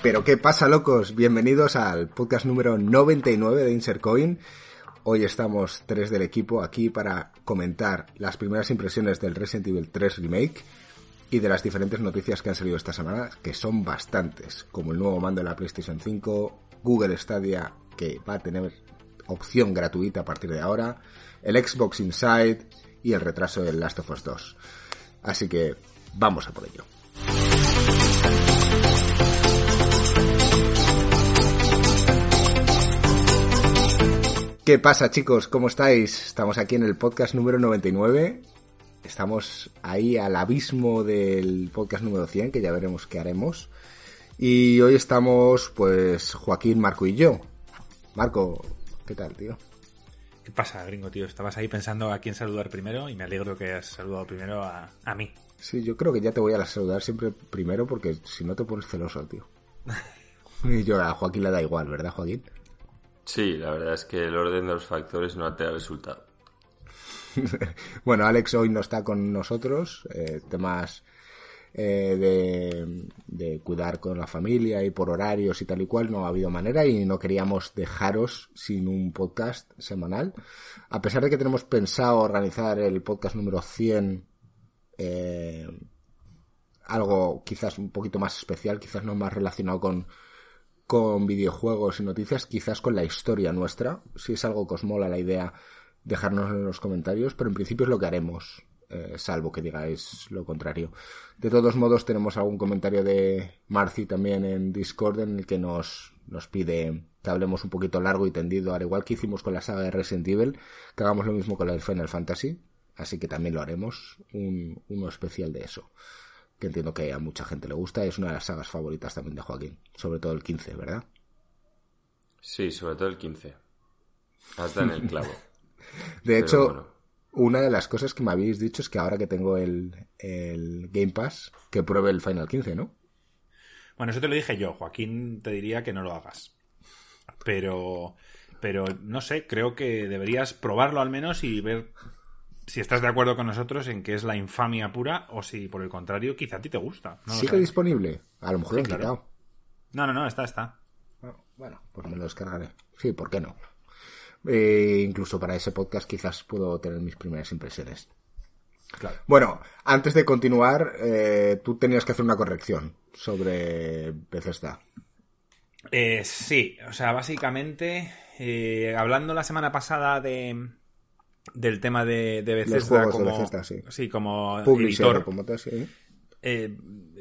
Pero qué pasa, locos? Bienvenidos al podcast número 99 de Insercoin. Hoy estamos tres del equipo aquí para comentar las primeras impresiones del Resident Evil 3 Remake y de las diferentes noticias que han salido esta semana, que son bastantes, como el nuevo mando de la PlayStation 5, Google Stadia, que va a tener opción gratuita a partir de ahora, el Xbox Inside y el retraso del Last of Us 2. Así que vamos a por ello. ¿Qué pasa chicos? ¿Cómo estáis? Estamos aquí en el podcast número 99. Estamos ahí al abismo del podcast número 100, que ya veremos qué haremos. Y hoy estamos, pues, Joaquín, Marco y yo. Marco, ¿qué tal, tío? ¿Qué pasa, gringo, tío? Estabas ahí pensando a quién saludar primero y me alegro que hayas saludado primero a, a mí. Sí, yo creo que ya te voy a saludar siempre primero porque si no te pones celoso, tío. y yo a Joaquín le da igual, ¿verdad, Joaquín? Sí, la verdad es que el orden de los factores no te ha resultado. bueno, Alex hoy no está con nosotros, eh, temas eh, de, de, cuidar con la familia y por horarios y tal y cual, no ha habido manera y no queríamos dejaros sin un podcast semanal. A pesar de que tenemos pensado organizar el podcast número 100, eh, algo quizás un poquito más especial, quizás no más relacionado con con videojuegos y noticias, quizás con la historia nuestra. Si es algo que os mola la idea, dejárnoslo en los comentarios, pero en principio es lo que haremos, eh, salvo que digáis lo contrario. De todos modos, tenemos algún comentario de Marci también en Discord en el que nos, nos pide que hablemos un poquito largo y tendido, al igual que hicimos con la saga de Resident Evil, que hagamos lo mismo con la de Final Fantasy, así que también lo haremos, un, uno especial de eso que entiendo que a mucha gente le gusta, y es una de las sagas favoritas también de Joaquín, sobre todo el 15, ¿verdad? Sí, sobre todo el 15. Hasta en el clavo. de Pero hecho, bueno. una de las cosas que me habéis dicho es que ahora que tengo el, el Game Pass, que pruebe el Final 15, ¿no? Bueno, eso te lo dije yo, Joaquín te diría que no lo hagas. Pero, pero no sé, creo que deberías probarlo al menos y ver si estás de acuerdo con nosotros en que es la infamia pura o si por el contrario quizá a ti te gusta. No ¿Sigue disponible? A lo mejor lo han claro. quitado. No, no, no, está, está. Bueno, pues me lo descargaré. Sí, ¿por qué no? Eh, incluso para ese podcast quizás puedo tener mis primeras impresiones. Claro. Bueno, antes de continuar, eh, tú tenías que hacer una corrección sobre Bethesda. Eh, sí, o sea, básicamente, eh, hablando la semana pasada de, del tema de, de Bethesda Los como, de Bethesda, sí. sí, como editor. como tal, sí. Eh,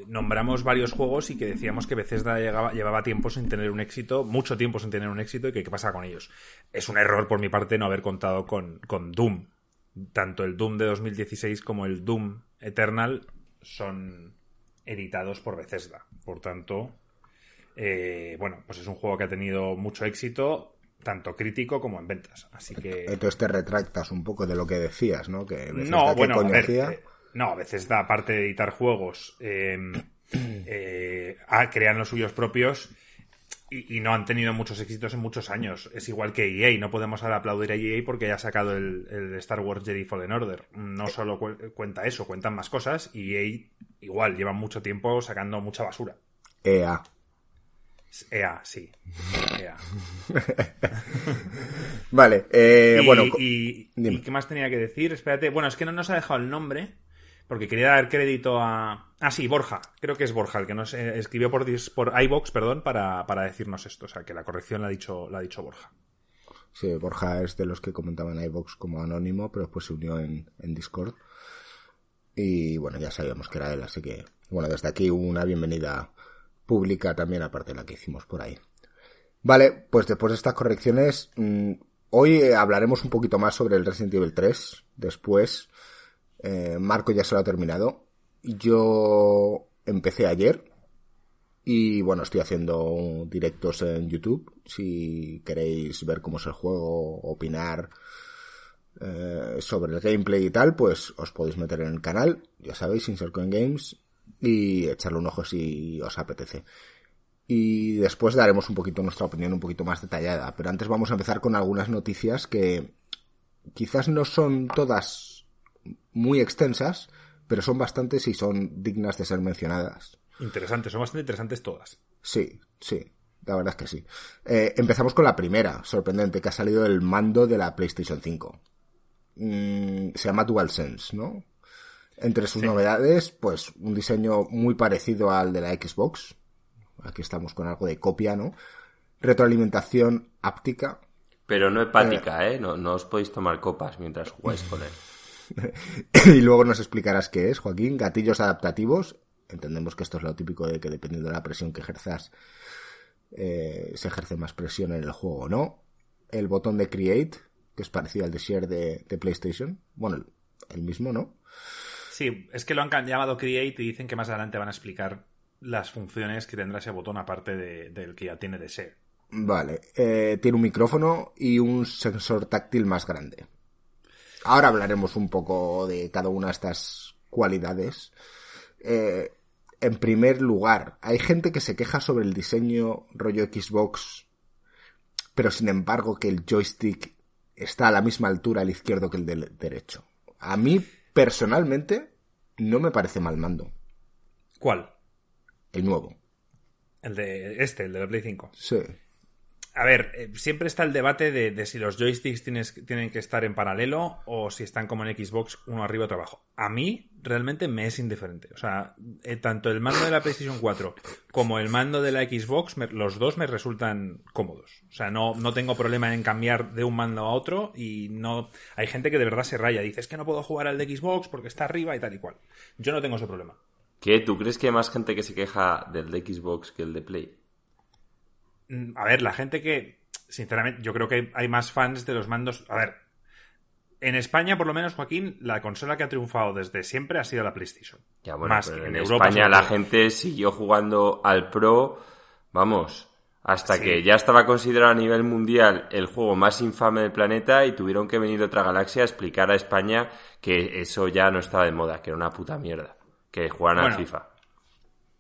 nombramos varios juegos y que decíamos que Bethesda llegaba, llevaba tiempo sin tener un éxito, mucho tiempo sin tener un éxito y que qué pasa con ellos. Es un error por mi parte no haber contado con, con Doom. Tanto el Doom de 2016 como el Doom Eternal son editados por Bethesda. Por tanto, eh, bueno, pues es un juego que ha tenido mucho éxito, tanto crítico como en ventas. Así que. Entonces te retractas un poco de lo que decías, ¿no? Que no, ¿qué bueno, a ver, eh, no, Bethesda, aparte de editar juegos, eh, eh, ah, crean los suyos propios y, y no han tenido muchos éxitos en muchos años. Es igual que EA, no podemos ahora aplaudir a EA porque haya sacado el, el Star Wars Jedi Fallen Order. No solo cu- cuenta eso, cuentan más cosas y EA igual, llevan mucho tiempo sacando mucha basura. EA. EA, sí. EA. Vale, eh, y, bueno, y- dime. ¿y qué más tenía que decir? Espérate, bueno, es que no nos ha dejado el nombre, porque quería dar crédito a... Ah, sí, Borja, creo que es Borja, el que nos eh, escribió por, por iVox, perdón, para, para decirnos esto, o sea, que la corrección la ha dicho, la ha dicho Borja. Sí, Borja es de los que comentaban en iVox como anónimo, pero después se unió en, en Discord. Y bueno, ya sabíamos que era él, así que, bueno, desde aquí una bienvenida pública también, aparte de la que hicimos por ahí. Vale, pues después de estas correcciones, mm, hoy eh, hablaremos un poquito más sobre el Resident Evil 3. Después, eh, Marco ya se lo ha terminado. Yo empecé ayer, y bueno, estoy haciendo directos en YouTube. Si queréis ver cómo es el juego, opinar eh, sobre el gameplay y tal, pues os podéis meter en el canal, ya sabéis, Insercoin Games, y echarle un ojo si os apetece. Y después daremos un poquito nuestra opinión un poquito más detallada. Pero antes vamos a empezar con algunas noticias que quizás no son todas muy extensas, pero son bastantes y son dignas de ser mencionadas. Interesantes, son bastante interesantes todas. Sí, sí. La verdad es que sí. Eh, empezamos con la primera, sorprendente, que ha salido el mando de la PlayStation 5. Mm, se llama DualSense, ¿no? Entre sus novedades, pues un diseño muy parecido al de la Xbox. Aquí estamos con algo de copia, ¿no? Retroalimentación áptica. Pero no hepática, ¿eh? No, no os podéis tomar copas mientras jugáis con él. y luego nos explicarás qué es, Joaquín. Gatillos adaptativos. Entendemos que esto es lo típico de que dependiendo de la presión que ejerzas, eh, se ejerce más presión en el juego o no. El botón de Create, que es parecido al de Share de, de PlayStation. Bueno, el mismo, ¿no? Sí, es que lo han llamado Create y dicen que más adelante van a explicar las funciones que tendrá ese botón aparte de- del que ya tiene de Share. Vale, eh, tiene un micrófono y un sensor táctil más grande. Ahora hablaremos un poco de cada una de estas cualidades. Eh, en primer lugar, hay gente que se queja sobre el diseño rollo Xbox, pero sin embargo que el joystick está a la misma altura al izquierdo que el del derecho. A mí, personalmente, no me parece mal mando. ¿Cuál? El nuevo. El de este, el de la Play 5. Sí. A ver, eh, siempre está el debate de, si los joysticks tienen que estar en paralelo o si están como en Xbox, uno arriba, otro abajo. A mí, realmente me es indiferente. O sea, eh, tanto el mando de la PlayStation 4 como el mando de la Xbox, los dos me resultan cómodos. O sea, no, no tengo problema en cambiar de un mando a otro y no... Hay gente que de verdad se raya. Dice, es que no puedo jugar al de Xbox porque está arriba y tal y cual. Yo no tengo ese problema. ¿Qué? ¿Tú crees que hay más gente que se queja del de Xbox que el de Play? Mm, A ver, la gente que, sinceramente, yo creo que hay más fans de los mandos. A ver, en España, por lo menos, Joaquín, la consola que ha triunfado desde siempre ha sido la PlayStation. Ya, bueno, Más pero en en, Europa, España la gente siguió jugando al Pro, vamos, hasta Sí. que ya estaba considerado a nivel mundial el juego más infame del planeta y tuvieron que venir de otra galaxia a explicar a España que eso ya no estaba de moda, que era una puta mierda, que jugaran al Bueno. FIFA.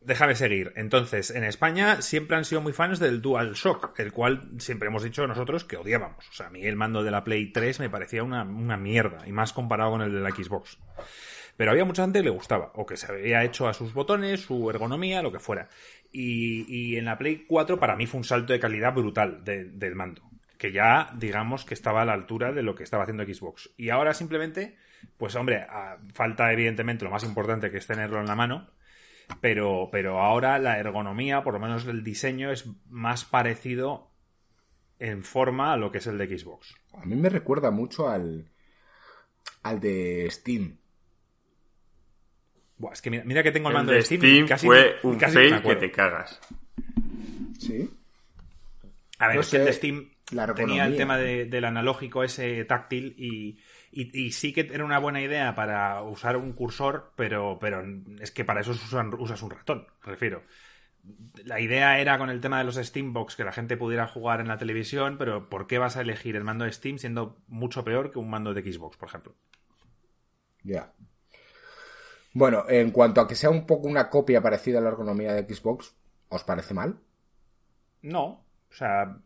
Déjame seguir. Entonces, en España siempre han sido muy fans del DualShock, el cual siempre hemos dicho nosotros que odiábamos. O sea, a mí el mando de la Play 3 me parecía una, una mierda, y más comparado con el de la Xbox. Pero había mucha gente que le gustaba, o que se había hecho a sus botones, su ergonomía, lo que fuera. Y, y en la Play 4 para mí fue un salto de calidad brutal de- del mando, que ya digamos que estaba a la altura de lo que estaba haciendo Xbox. Y ahora simplemente, pues hombre, falta evidentemente lo más importante que es tenerlo en la mano, pero, pero ahora la ergonomía, por lo menos el diseño, es más parecido en forma a lo que es el de Xbox. A mí me recuerda mucho al, al de Steam. Buah, es que mira, mira que tengo el mando de de Steam. Steam y casi fue un casi fail que te cagas. Sí. A ver, No es que el de Steam la tenía el tema de- del analógico ese táctil y, y- y sí que era una buena idea para usar un cursor, pero, pero es que para eso usan- usas un ratón, me refiero. La idea era con el tema de los Steambox que la gente pudiera jugar en la televisión, pero ¿por qué vas a elegir el mando de Steam siendo mucho peor que un mando de Xbox, por ejemplo? Ya. Bueno, en cuanto a que sea un poco una copia parecida a la ergonomía de Xbox, ¿os parece mal? No, o sea,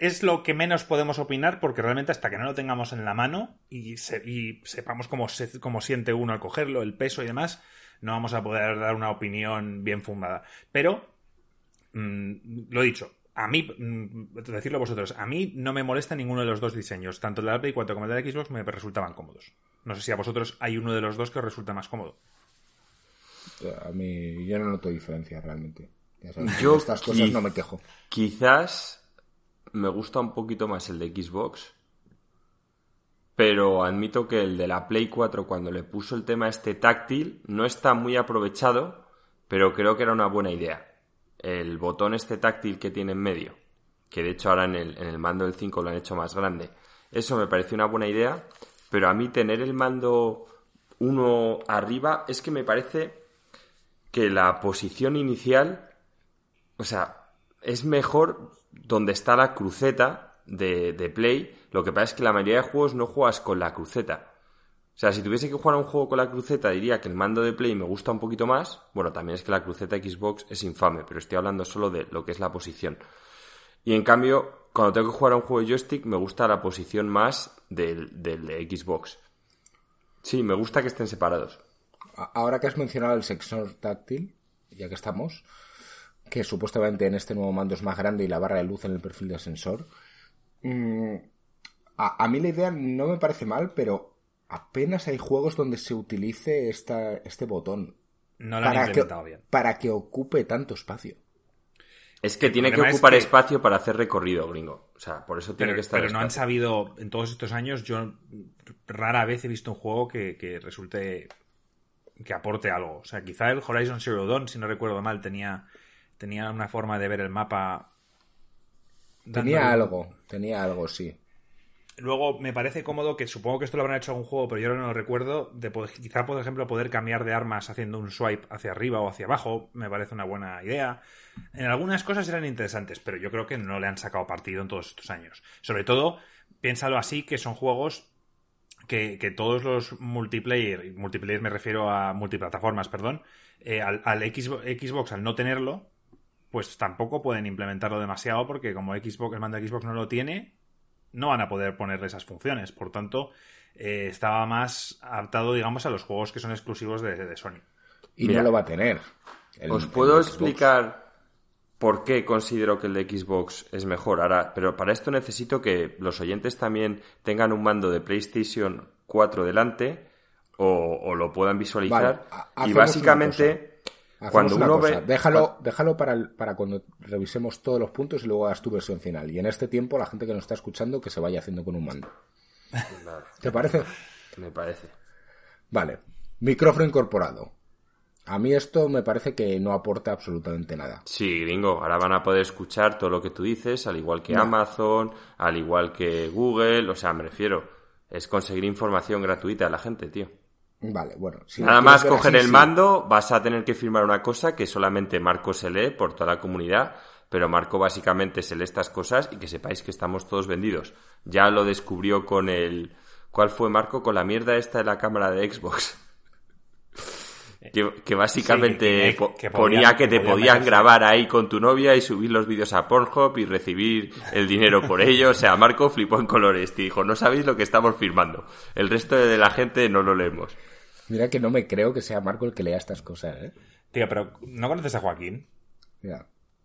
es lo que menos podemos opinar porque realmente hasta que no lo tengamos en la mano y, se- y sepamos cómo, se- cómo siente uno al cogerlo, el peso y demás, no vamos a poder dar una opinión bien fundada. Pero, mm, lo dicho, a mí, mm, decirlo vosotros, a mí no me molesta ninguno de los dos diseños, tanto el de la Play 4 como el de la Xbox me resultaban cómodos. No sé si a vosotros hay uno de los dos que os resulta más cómodo. A mí yo no noto diferencia realmente. Ya sabes, Yo de estas cosas no me quejo. Quizás me gusta un poquito más el de Xbox, pero admito que el de la Play 4 cuando le puso el tema este táctil no está muy aprovechado, pero creo que era una buena idea. El botón este táctil que tiene en medio, que de hecho ahora en el, en el mando del 5 lo han hecho más grande, eso me pareció una buena idea, pero a mí tener el mando uno arriba es que me parece que la posición inicial o sea, es mejor donde está la cruceta de, de Play. Lo que pasa es que la mayoría de juegos no juegas con la cruceta. O sea, si tuviese que jugar a un juego con la cruceta, diría que el mando de Play me gusta un poquito más. Bueno, también es que la cruceta Xbox es infame, pero estoy hablando solo de lo que es la posición. Y en cambio, cuando tengo que jugar a un juego de joystick, me gusta la posición más del, del de Xbox. Sí, me gusta que estén separados. Ahora que has mencionado el sensor táctil, ya que estamos, que supuestamente en este nuevo mando es más grande y la barra de luz en el perfil del sensor. Mm, a, mí la idea no me parece mal, pero apenas hay juegos donde se utilice esta, este botón. No lo han para implementado bien. Para que ocupe tanto espacio. Es que tiene que ocupar espacio para hacer recorrido, gringo. O sea, por eso tiene que estar. Pero no han sabido, en todos estos años, yo rara vez he visto un juego que, resulte. que aporte algo. O sea, quizá el Horizon Zero Dawn, si no recuerdo mal, tenía, tenía una forma de ver el mapa. Tenía algo, tenía algo, sí. Luego me parece cómodo que supongo que esto lo habrán hecho en algún juego, pero yo no lo recuerdo. De quizá, por ejemplo, poder cambiar de armas haciendo un swipe hacia arriba o hacia abajo. Me parece una buena idea. En algunas cosas eran interesantes, pero yo creo que no le han sacado partido en todos estos años. Sobre todo, piénsalo así, que son juegos que, todos los multiplayer, multiplayer me refiero a multiplataformas, perdón, eh, al, Xbox, al no tenerlo, pues tampoco pueden implementarlo demasiado porque como Xbox, el mando de Xbox no lo tiene, no van a poder ponerle esas funciones. Por tanto, eh, estaba más adaptado, digamos, a los juegos que son exclusivos de, Sony. Y no lo va a tener. ¿Os puedo explicar por qué considero que el de Xbox es mejor? Ahora, pero para esto necesito que los oyentes también tengan un mando de PlayStation 4 delante o, lo puedan visualizar. y básicamente cuando uno ve... Déjalo, déjalo para, para cuando revisemos todos los puntos y luego hagas tu versión final. Y en este tiempo, la gente que nos está escuchando, que se vaya haciendo con un mando. ¿Te parece? Me parece. Vale. Micrófono incorporado. A mí esto me parece que no aporta absolutamente nada. Sí, gringo, ahora van a poder escuchar todo lo que tú dices, al igual que Amazon, al igual que Google, o sea, me refiero, es conseguir información gratuita a la gente, tío. Vale, bueno. Nada más coger el mando, vas a tener que firmar una cosa que solamente Marco se lee por toda la comunidad, pero Marco básicamente se lee estas cosas y que sepáis que estamos todos vendidos. Ya lo descubrió con el... ¿Cuál fue Marco? Con la mierda esta de la cámara de Xbox. Que, básicamente ponía que, te podían grabar ahí con tu novia y subir los vídeos a Pornhub y recibir el dinero por ello. O sea, Marco flipó en colores y dijo, no sabéis lo que estamos firmando. El resto de la gente no lo leemos. Mira que no me creo que sea Marco el que lea estas cosas, ¿eh? Tío, pero ¿no conoces a Joaquín?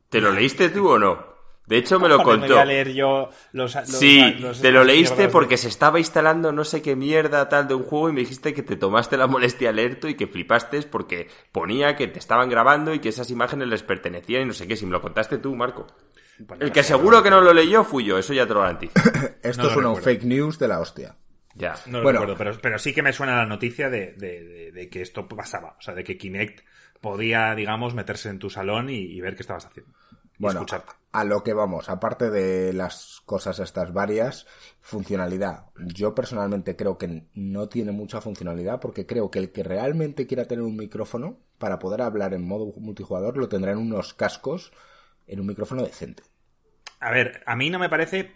¿Te lo leíste tú o no? De hecho, me lo contó. voy a leer yo los, sí, te lo leíste porque se estaba instalando no sé qué mierda tal de un juego y me dijiste que te tomaste la molestia alerto y que flipaste porque ponía que te estaban grabando y que esas imágenes les pertenecían y no sé qué. Si me lo contaste tú, Marco. El que seguro que no lo leyó fui yo, eso ya te lo garantizo. Esto es una fake news de la hostia. Ya, no lo recuerdo, pero, pero, sí que me suena la noticia de, que esto pasaba. O sea, de que Kinect podía, digamos, meterse en tu salón y, ver qué estabas haciendo. Bueno, a, lo que vamos, aparte de las cosas estas varias, funcionalidad. Yo personalmente creo que no tiene mucha funcionalidad porque creo que el que realmente quiera tener un micrófono para poder hablar en modo multijugador lo tendrá en unos cascos en un micrófono decente. A ver, a mí no me parece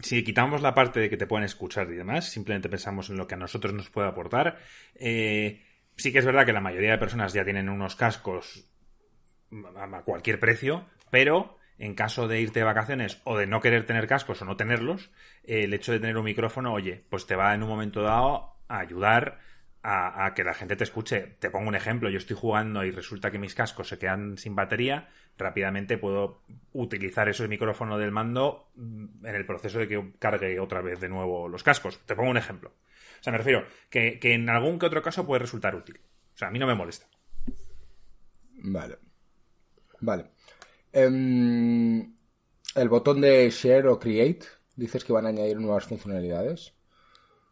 si quitamos la parte de que te pueden escuchar y demás, simplemente pensamos en lo que a nosotros nos puede aportar, eh, sí que es verdad que la mayoría de personas ya tienen unos cascos a cualquier precio, pero en caso de irte de vacaciones o de no querer tener cascos o no tenerlos, el hecho de tener un micrófono, oye, pues te va en un momento dado a ayudar a, que la gente te escuche. Te pongo un ejemplo, yo estoy jugando y resulta que mis cascos se quedan sin batería, rápidamente puedo utilizar ese micrófono del mando mm, en el proceso de que cargue otra vez de nuevo los cascos. Te pongo un ejemplo. O sea, me refiero que, en algún que otro caso puede resultar útil. O sea, a mí no me molesta. Vale. Vale. Em, el botón de Share o Create, dices que van a añadir nuevas funcionalidades.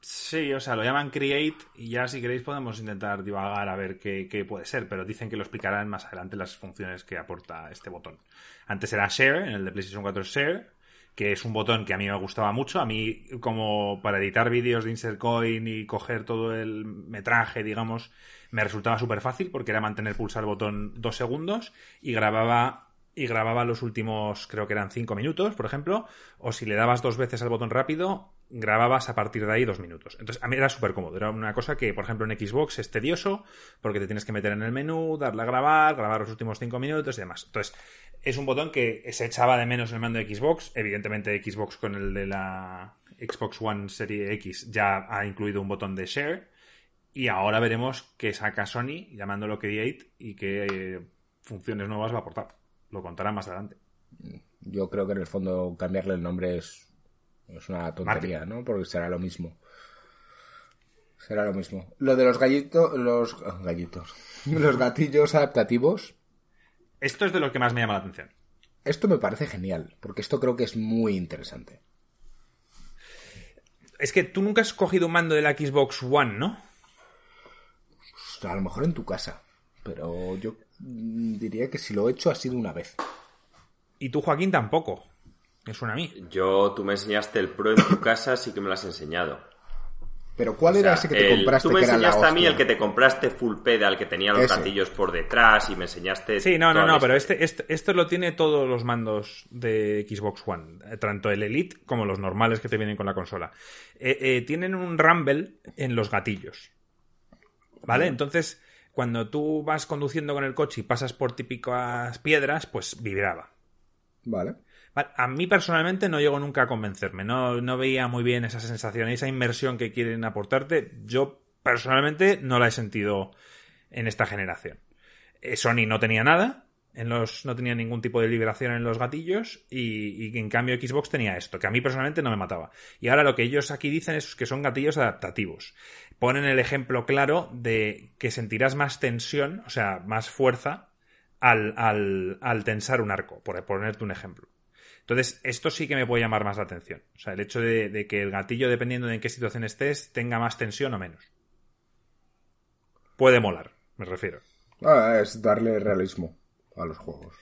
Sí, o sea, lo llaman Create y ya si queréis podemos intentar divagar a ver qué, puede ser, pero dicen que lo explicarán más adelante las funciones que aporta este botón. Antes era Share, en el de PlayStation 4 Share, que es un botón que a mí me gustaba mucho. A mí, como para editar vídeos de Insert Coin y coger todo el metraje, digamos, me resultaba súper fácil porque era mantener pulsar el botón dos segundos y grababa y grababa los últimos, creo que eran cinco minutos, por ejemplo, o si le dabas dos veces al botón rápido, grababas a partir de ahí dos minutos. Entonces, a mí era súper cómodo. Era una cosa que, por ejemplo, en Xbox es tedioso porque te tienes que meter en el menú, darle a grabar, grabar los últimos cinco minutos y demás. Entonces, es un botón que se echaba de menos en el mando de Xbox. Evidentemente, Xbox con el de la Xbox One Serie X ya ha incluido un botón de share. Y ahora veremos qué saca Sony llamándolo Create y qué eh, funciones nuevas va a aportar. Lo contará más adelante. Yo creo que en el fondo cambiarle el nombre es, es una tontería, ¿no? Porque será lo mismo. Será lo mismo. Lo de los gallitos, los gallitos, los gatillos adaptativos. Esto es de lo que más me llama la atención. Esto me parece genial, porque esto creo que es muy interesante. Es que tú nunca has cogido un mando de la Xbox One, ¿no? A lo mejor en tu casa, pero yo diría que si lo he hecho ha sido una vez. Y tú, Joaquín, tampoco. Es suena a mí. Yo, tú me enseñaste el Pro en tu casa, sí que me lo has enseñado. Pero ¿cuál era ese que te compraste? Tú me que era la enseñaste a mí el que te compraste full pedal, que tenía los Ese. gatillos por detrás y me enseñaste. Sí, no, no, no, pero este, este, esto lo tiene todos los mandos de Xbox One, eh, tanto el Elite como los normales que te vienen con la consola. Eh, eh, tienen un rumble en los gatillos. ¿Vale? Entonces, cuando tú vas conduciendo con el coche y pasas por típicas piedras, pues vibraba. Vale. A mí personalmente no llegó nunca a convencerme, no, no veía muy bien esa sensación, esa inmersión que quieren aportarte. Yo personalmente no la he sentido en esta generación. Eh, Sony no tenía nada, en los, no tenía ningún tipo de liberación en los gatillos y, en cambio Xbox tenía esto, que a mí personalmente no me mataba. Y ahora lo que ellos aquí dicen es que son gatillos adaptativos. Ponen el ejemplo claro de que sentirás más tensión, o sea, más fuerza al, al, al tensar un arco, por ponerte un ejemplo. Entonces, esto sí que me puede llamar más la atención. O sea, el hecho de, de que el gatillo, dependiendo de en qué situación estés, tenga más tensión o menos. Puede molar, me refiero. Ah, es darle realismo a los juegos.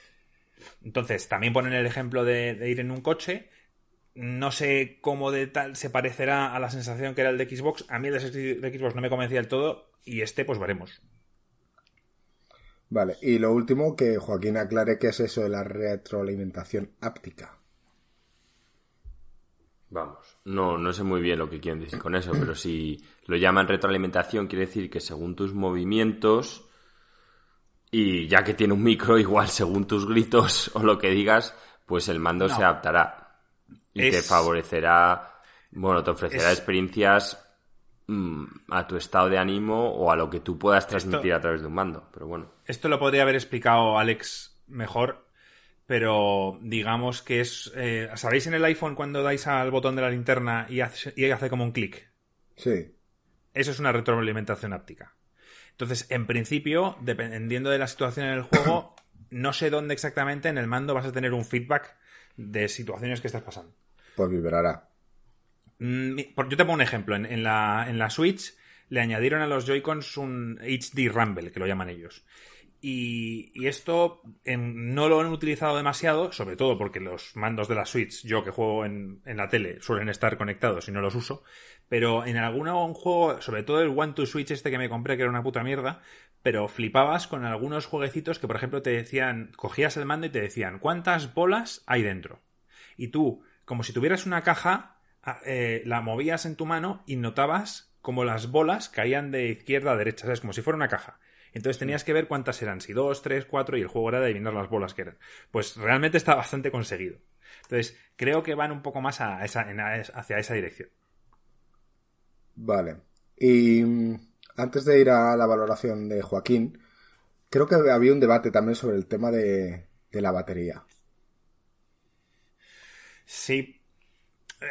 Entonces, también ponen el ejemplo de, de ir en un coche. No sé cómo de tal se parecerá a la sensación que era el de Xbox. A mí el de de Xbox no me convencía del todo. Y este, pues veremos. Vale, y lo último, que Joaquín aclare qué es eso de la retroalimentación áptica. Vamos, no, no sé muy bien lo que quieren decir con eso, pero si lo llaman retroalimentación, quiere decir que según tus movimientos, y ya que tiene un micro, igual según tus gritos o lo que digas, pues el mando No. se adaptará. Y te favorecerá, bueno, te ofrecerá Es- experiencias mm, a tu estado de ánimo o a lo que tú puedas transmitir Esto- a través de un mando. Pero bueno, Esto lo podría haber explicado Alex mejor, pero digamos que es... eh, ¿Sabéis en el iPhone cuando dais al botón de la linterna y hace, y hace como un clic? Sí. Eso es una retroalimentación áptica. Entonces, en principio, dependiendo de la situación en el juego, no sé dónde exactamente en el mando vas a tener un feedback de situaciones que estás pasando. Pues vibrará. Mm, Yo te pongo un ejemplo. En, en la, en la Switch le añadieron a los Joy-Cons un HD Rumble, que lo llaman ellos. Y, y esto em, no lo han utilizado demasiado, sobre todo porque los mandos de la Switch, yo que juego en, en la tele, suelen estar conectados y no los uso. Pero en alguno un juego, sobre todo el One to Switch este que me compré, que era una puta mierda, pero flipabas con algunos jueguecitos que, por ejemplo, te decían, cogías el mando y te decían, ¿cuántas bolas hay dentro? Y tú, como si tuvieras una caja, a- eh, la movías en tu mano y notabas como las bolas caían de izquierda a derecha, ¿sabes? Como si fuera una caja. Entonces tenías que ver cuántas eran, si dos, tres, cuatro, y el juego era de adivinar las bolas que eran. Pues realmente está bastante conseguido. Entonces, creo que van un poco más a esa, en a- hacia esa dirección. Vale. Y mm, antes de ir a la valoración de Joaquín, creo que había un debate también sobre el tema de, de la batería. Sí.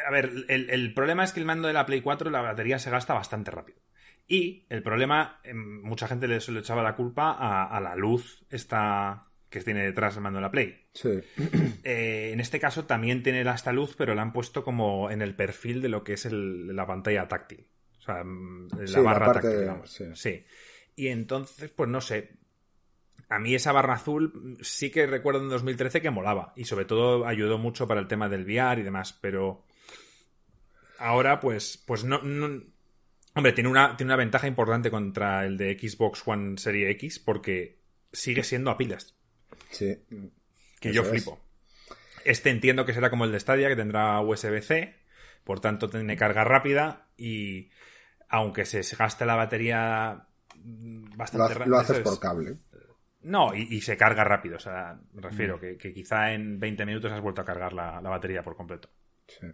A ver, el, el problema es que el mando de la Play 4 la batería se gasta bastante rápido. Y el problema, em, mucha gente le, echaba la culpa a, a la luz esta que tiene detrás el mando de la Play. Sí. Eh, en este caso también tiene esta luz, pero la han puesto como en el perfil de lo que es el- la pantalla táctil. Sea, mm, la Sí, la barra parte táctil, de- sí. Sí. Y entonces, pues no sé. A mí esa barra azul sí que recuerdo en 2013 que molaba. Y sobre todo ayudó mucho para el tema del VR y demás. Pero ahora, pues, pues no. no- Hombre, tiene una, tiene una ventaja importante contra el de Xbox One Serie X porque sigue siendo a pilas. Sí. Que yo es. flipo. Este entiendo que será como el de Stadia, que tendrá USB-C, por tanto tiene carga rápida y aunque se se gaste la batería Lo, bastante ha- rápido. lo haces por cable. No, y, y se carga rápido, o sea, me refiero Mm. que, que quizá en 20 minutos has vuelto a cargar la, la batería por completo. Sí.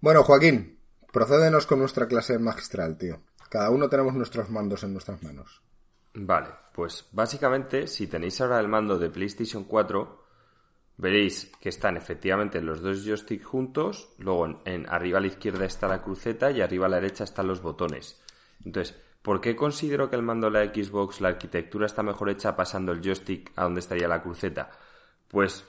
Bueno, Joaquín, procédenos con nuestra clase magistral, tío. Cada uno tenemos nuestros mandos en nuestras manos. Vale, pues básicamente si tenéis ahora el mando de PlayStation 4, veréis que están efectivamente los dos joysticks juntos, luego en, arriba a la izquierda está la cruceta y arriba a la derecha están los botones. Entonces, ¿por qué considero que el mando de la Xbox, la arquitectura está mejor hecha pasando el joystick a donde estaría la cruceta? Pues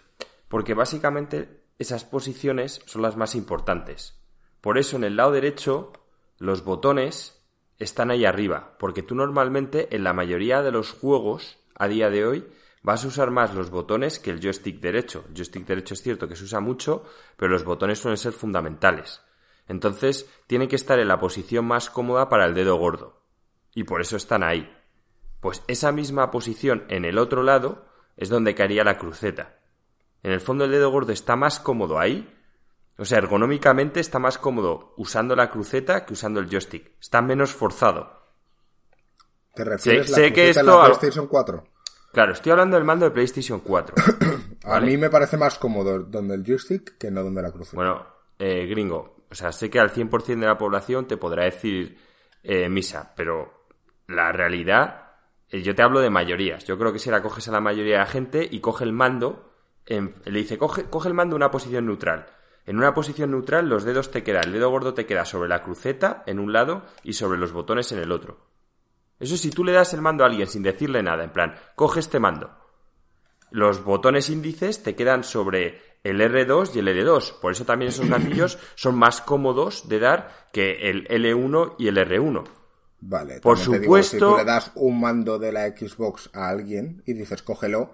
porque básicamente esas posiciones son las más importantes. Por eso en el lado derecho los botones están ahí arriba, porque tú normalmente en la mayoría de los juegos a día de hoy vas a usar más los botones que el joystick derecho. El joystick derecho es cierto que se usa mucho, pero los botones suelen ser fundamentales. Entonces, tiene que estar en la posición más cómoda para el dedo gordo. Y por eso están ahí. Pues esa misma posición en el otro lado es donde caería la cruceta. En el fondo el dedo gordo está más cómodo ahí o sea, ergonómicamente está más cómodo usando la cruceta que usando el joystick. Está menos forzado. ¿Te refieres sé, la que esto la PlayStation 4? Claro, estoy hablando del mando de PlayStation 4. A mí me parece más cómodo donde el joystick que no donde la cruceta. Bueno, eh, gringo, o sea, sé que al 100% de la población te podrá decir eh, misa, pero la realidad, eh, yo te hablo de mayorías. Yo creo que si la coges a la mayoría de la gente y coge el mando, le dice, coge, coge el mando en una posición neutral en una posición neutral los dedos te quedan, el dedo gordo te queda sobre la cruceta en un lado y sobre los botones en el otro. Eso si tú le das el mando a alguien sin decirle nada, en plan, coge este mando. Los botones índices te quedan sobre el R2 y el L2. Por eso también esos gatillos son más cómodos de dar que el L1 y el R1. Vale, por supuesto. si tú le das un mando de la Xbox a alguien y dices cógelo,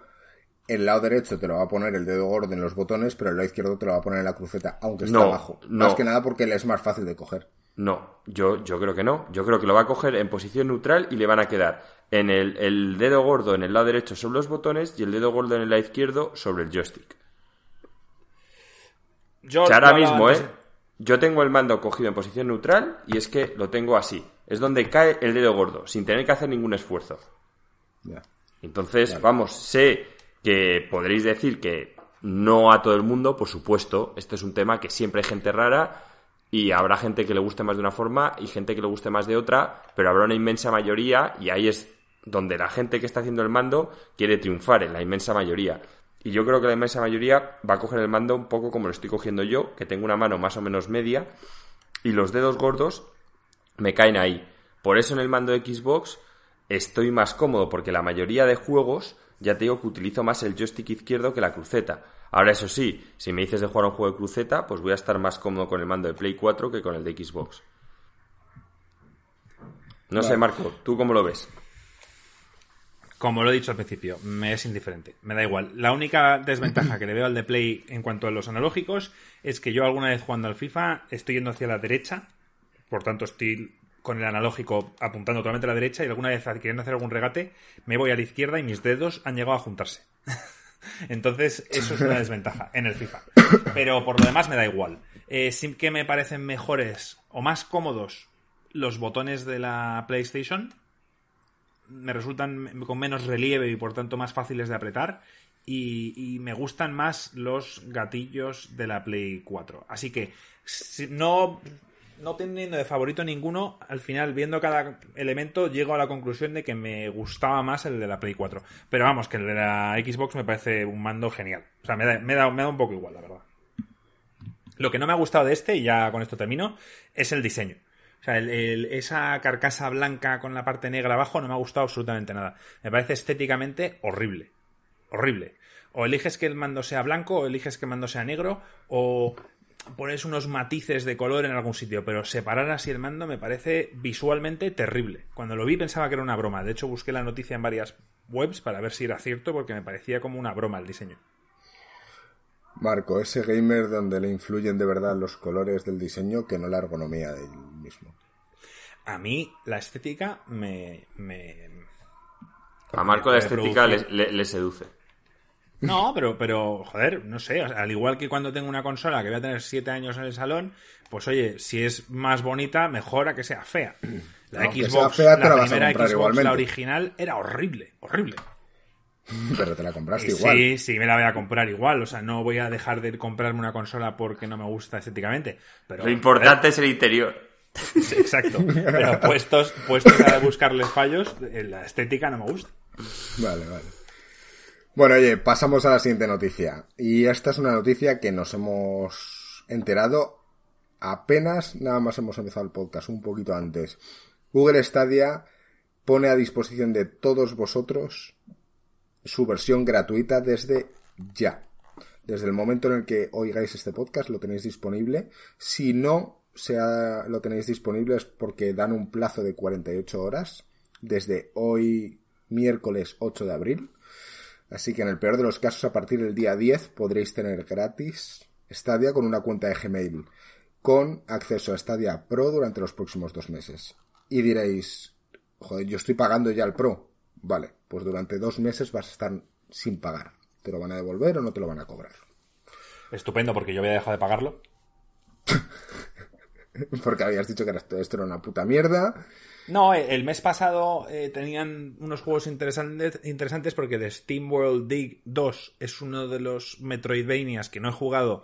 el lado derecho te lo va a poner el dedo gordo en los botones, pero el lado izquierdo te lo va a poner en la cruceta, aunque esté abajo. Más que nada porque le es más fácil de coger. No, yo, yo creo que no. Yo creo que lo va a coger en posición neutral y le van a quedar en el, dedo gordo en el lado derecho sobre los botones y el dedo gordo en el lado izquierdo sobre el joystick. Yo ahora mismo, ¿eh? Yo tengo el mando cogido en posición neutral y es que lo tengo así. Es donde cae el dedo gordo, sin tener que hacer ningún esfuerzo. Entonces, vamos, sé que podréis decir que no a todo el mundo, por supuesto, este es un tema que siempre hay gente rara y habrá gente que le guste más de una forma y gente que le guste más de otra, pero habrá una inmensa mayoría y ahí es donde la gente que está haciendo el mando quiere triunfar, en la inmensa mayoría. Y yo creo que la inmensa mayoría va a coger el mando un poco como lo estoy cogiendo yo, que tengo una mano más o menos media y los dedos gordos me caen ahí. Por eso en el mando de Xbox estoy más cómodo porque la mayoría de juegos ya te digo que utilizo más el joystick izquierdo que la cruceta. Ahora, eso sí, si me dices de jugar un juego de cruceta, pues voy a estar más cómodo con el mando de Play 4 que con el de Xbox. No sé, Marco, ¿tú cómo lo ves? Como lo he dicho al principio, me es indiferente, me da igual. La única desventaja que le veo al de Play en cuanto a los analógicos es que yo alguna vez jugando al FIFA estoy yendo hacia la derecha, por tanto estoy con el analógico apuntando totalmente a la derecha y alguna vez queriendo hacer algún regate me voy a la izquierda y mis dedos han llegado a juntarse. Entonces, eso es una desventaja en el FIFA. Pero por lo demás me da igual. Eh, sí que me parecen mejores o más cómodos los botones de la PlayStation. Me resultan con menos relieve y por tanto más fáciles de apretar. Y, me gustan más los gatillos de la Play 4. Así que si no no teniendo de favorito ninguno, al final, viendo cada elemento, llego a la conclusión de que me gustaba más el de la Play 4. Pero vamos, que el de la Xbox me parece un mando genial. O sea, me da, me da, un poco igual, la verdad. Lo que no me ha gustado de este, y ya con esto termino, es el diseño. O sea, esa carcasa blanca con la parte negra abajo no me ha gustado absolutamente nada. Me parece estéticamente horrible. Horrible. O eliges que el mando sea blanco, o eliges que el mando sea negro, o pones unos matices de color en algún sitio, pero separar así el mando me parece visualmente terrible. Cuando lo vi pensaba que era una broma. De hecho, busqué la noticia en varias webs para ver si era cierto, porque me parecía como una broma el diseño. Marco, ese gamer donde le influyen de verdad los colores del diseño que no la ergonomía del mismo. A mí la estética me... A Marco la estética le seduce. No, pero, pero, joder, no sé, al igual que cuando tengo una consola que voy a tener siete años en el salón, pues oye, si es más bonita, mejor a que sea fea. La Xbox, la, primera Xbox, la original, era horrible, horrible. Pero te la compraste igual. Sí, sí, me la voy a comprar igual. O sea, no voy a dejar de comprarme una consola porque no me gusta estéticamente. Pero, Lo importante es el interior. Sí, exacto. Pero puestos, puestos a buscarles fallos, eh, la estética no me gusta. Vale, vale. Bueno, oye, pasamos a la siguiente noticia. Y esta es una noticia que nos hemos enterado apenas, nada más hemos empezado el podcast, un poquito antes. Google Stadia pone a disposición de todos vosotros su versión gratuita desde ya. Desde el momento en el que oigáis este podcast lo tenéis disponible. Si no sea, lo tenéis disponible es porque dan un plazo de 48 horas desde hoy miércoles 8 de abril. Así que en el peor de los casos, a partir del día 10 podréis tener gratis Stadia con una cuenta de Gmail, con acceso a Stadia Pro durante los próximos dos meses. Y diréis, joder, yo estoy pagando ya el Pro. Vale, pues durante dos meses vas a estar sin pagar. ¿Te lo van a devolver o no te lo van a cobrar? Estupendo, porque yo había dejado de pagarlo. porque habías dicho que esto era una puta mierda. No, el mes pasado eh, tenían unos juegos interesantes, interesantes porque The Steam World Dig 2 es uno de los Metroidvanias que no he jugado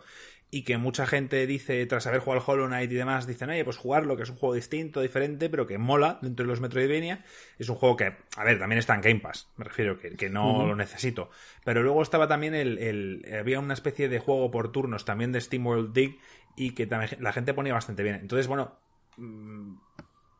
y que mucha gente dice, tras haber jugado al Hollow Knight y demás, dicen, oye, pues jugarlo, que es un juego distinto, diferente, pero que mola dentro de los Metroidvania. Es un juego que, a ver, también está en Game Pass, me refiero, que, que no lo necesito. Pero luego estaba también el, el, Había una especie de juego por turnos también de SteamWorld Dig y que también la gente ponía bastante bien. Entonces, bueno, mm,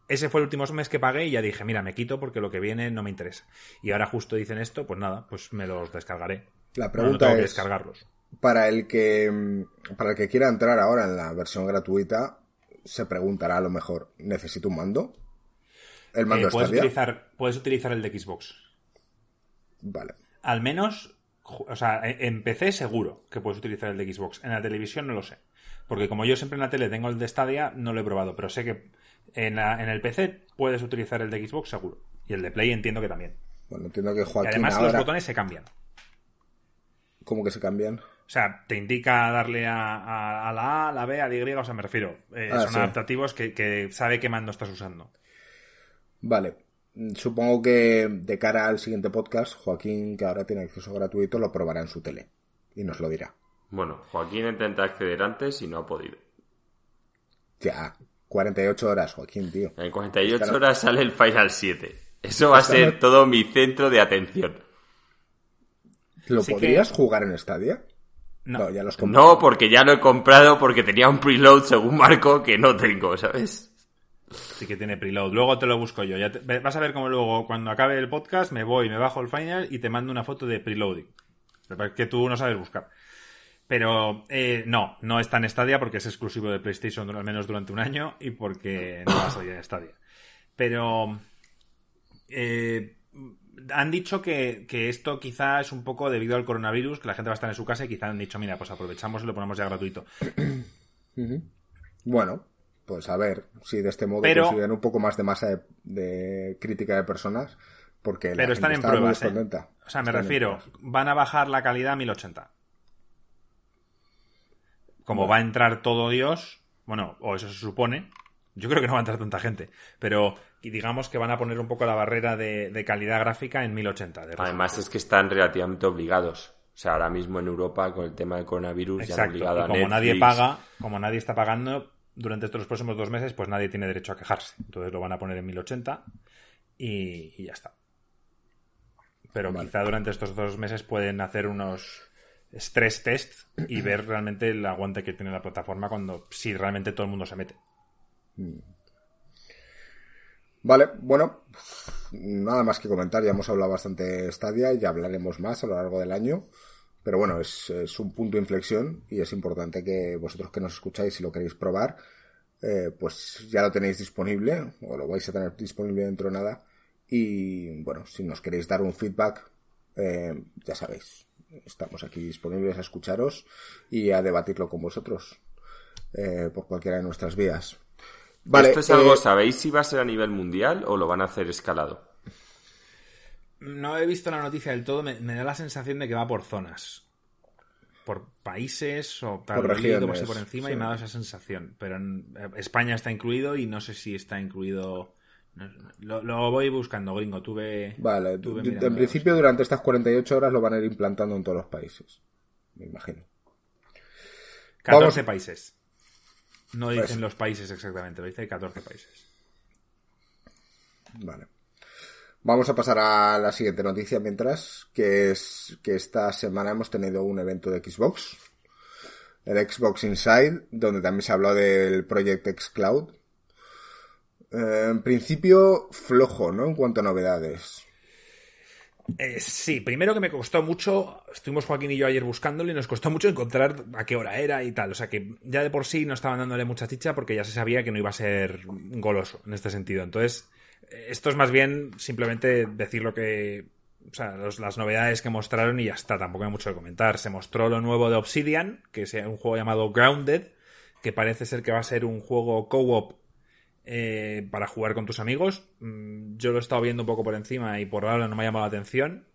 ese fue el último mes que pagué y ya dije, mira, me quito porque lo que viene no me interesa. Y ahora justo dicen esto, pues nada, pues me los descargaré. La pregunta es, descargarlos. para el que para el que quiera entrar ahora en la versión gratuita se preguntará a lo mejor necesito un mando el mando eh, puedes utilizar puedes utilizar el de Xbox. Vale. Al menos o sea en PC seguro que puedes utilizar el de Xbox. En la televisión no lo sé. Porque como yo siempre en la tele tengo el de Stadia no lo he probado pero sé que en, en el PC puedes utilizar el de Xbox seguro y el de Play entiendo que también bueno entiendo que Joaquín además los botones se cambian ¿Cómo que se cambian? O sea, te indica darle a, la A, a la B, a la Y, o sea, me refiero. Eh, ah, son adaptativos que, sabe qué mando estás usando. Vale. Supongo que de cara al siguiente podcast, Joaquín, que ahora tiene acceso gratuito, lo probará en su tele y nos lo dirá. Bueno, Joaquín intenta acceder antes y no ha podido. Ya, 48 horas, Joaquín, tío. En 48 horas sale el Final 7. Eso va a ser todo mi centro de atención. ¿Lo podrías jugar en Stadia? No, ya los no, porque ya lo he comprado porque tenía un preload según Marco que no tengo, ¿sabes? Sí que tiene preload. Luego te lo busco yo. Ya vas a ver cómo luego, cuando acabe el podcast, me voy, me bajo el final y te mando una foto de preloading. Que tú no sabes buscar. Pero eh, no, no está en Stadia porque es exclusivo de PlayStation al menos durante un año y porque no va a salir en Stadia. Pero eh, han dicho que, esto quizá es un poco debido al coronavirus, que la gente va a estar en su casa y quizá han dicho, mira, pues aprovechamos y lo ponemos ya gratuito. Bueno, pues a ver si de este modo consiguen un poco más de masa de, crítica de personas, porque pero están en pruebas. ¿eh? O sea, me refiero, van a bajar la calidad a 1080. Como va a entrar todo Dios, bueno, o eso se supone, yo creo que no va a entrar tanta gente, pero digamos que van a poner un poco la barrera de, calidad gráfica en 1080. Además es que están relativamente obligados. O sea, ahora mismo en Europa con el tema del coronavirus ya han obligado y como nadie paga, como nadie está pagando durante estos próximos dos meses, pues nadie tiene derecho a quejarse. Entonces lo van a poner en 1080 y, ya está. Pero quizá durante estos dos meses pueden hacer unos stress tests y ver realmente el aguante que tiene la plataforma cuando si realmente todo el mundo se mete. Vale, bueno, nada más que comentar, ya hemos hablado bastante Stadia y ya hablaremos más a lo largo del año. Pero bueno, es, un punto de inflexión y es importante que vosotros que nos escucháis, si lo queréis probar, eh, pues ya lo tenéis disponible o lo vais a tener disponible dentro de nada. Y bueno, si nos queréis dar un feedback, eh, ya sabéis, estamos aquí disponibles a escucharos y a debatirlo con vosotros eh, por cualquiera de nuestras vías. ¿Esto es algo, eh, sabéis si va a ser a nivel mundial o lo van a hacer escalado? No he visto la noticia del todo, me, da la sensación de que va por zonas. Por países o tal, por, regiones, por encima y me ha dado esa sensación. Pero en, eh, España está incluido y no sé si está incluido. Lo, voy buscando, gringo. Tuve. Vale, en principio durante estas 48 horas lo van a ir implantando en todos los países. Me imagino. 14 países. No Pues- dicen los países exactamente, lo dice 14 países. Vale. Vamos a pasar a la siguiente noticia mientras, que es que esta semana hemos tenido un evento de Xbox, el Xbox Inside, donde también se habló del Project X Cloud. Eh, en principio, flojo, ¿no? En cuanto a novedades. Eh, sí, primero que me costó mucho, estuvimos Joaquín y yo ayer buscándolo y nos costó mucho encontrar a qué hora era y tal. O sea que ya de por sí no estaban dándole mucha chicha porque ya se sabía que no iba a ser goloso en este sentido. Entonces, eh, esto es más bien simplemente decir lo que. O sea, las novedades que mostraron y ya está, tampoco hay mucho que comentar. Se mostró lo nuevo de Obsidian, que es un juego llamado Grounded, que parece ser que va a ser un juego co-op eh, para jugar con tus amigos. Mm, Yo lo he estado viendo un poco por encima y por ahora no me ha llamado la atención.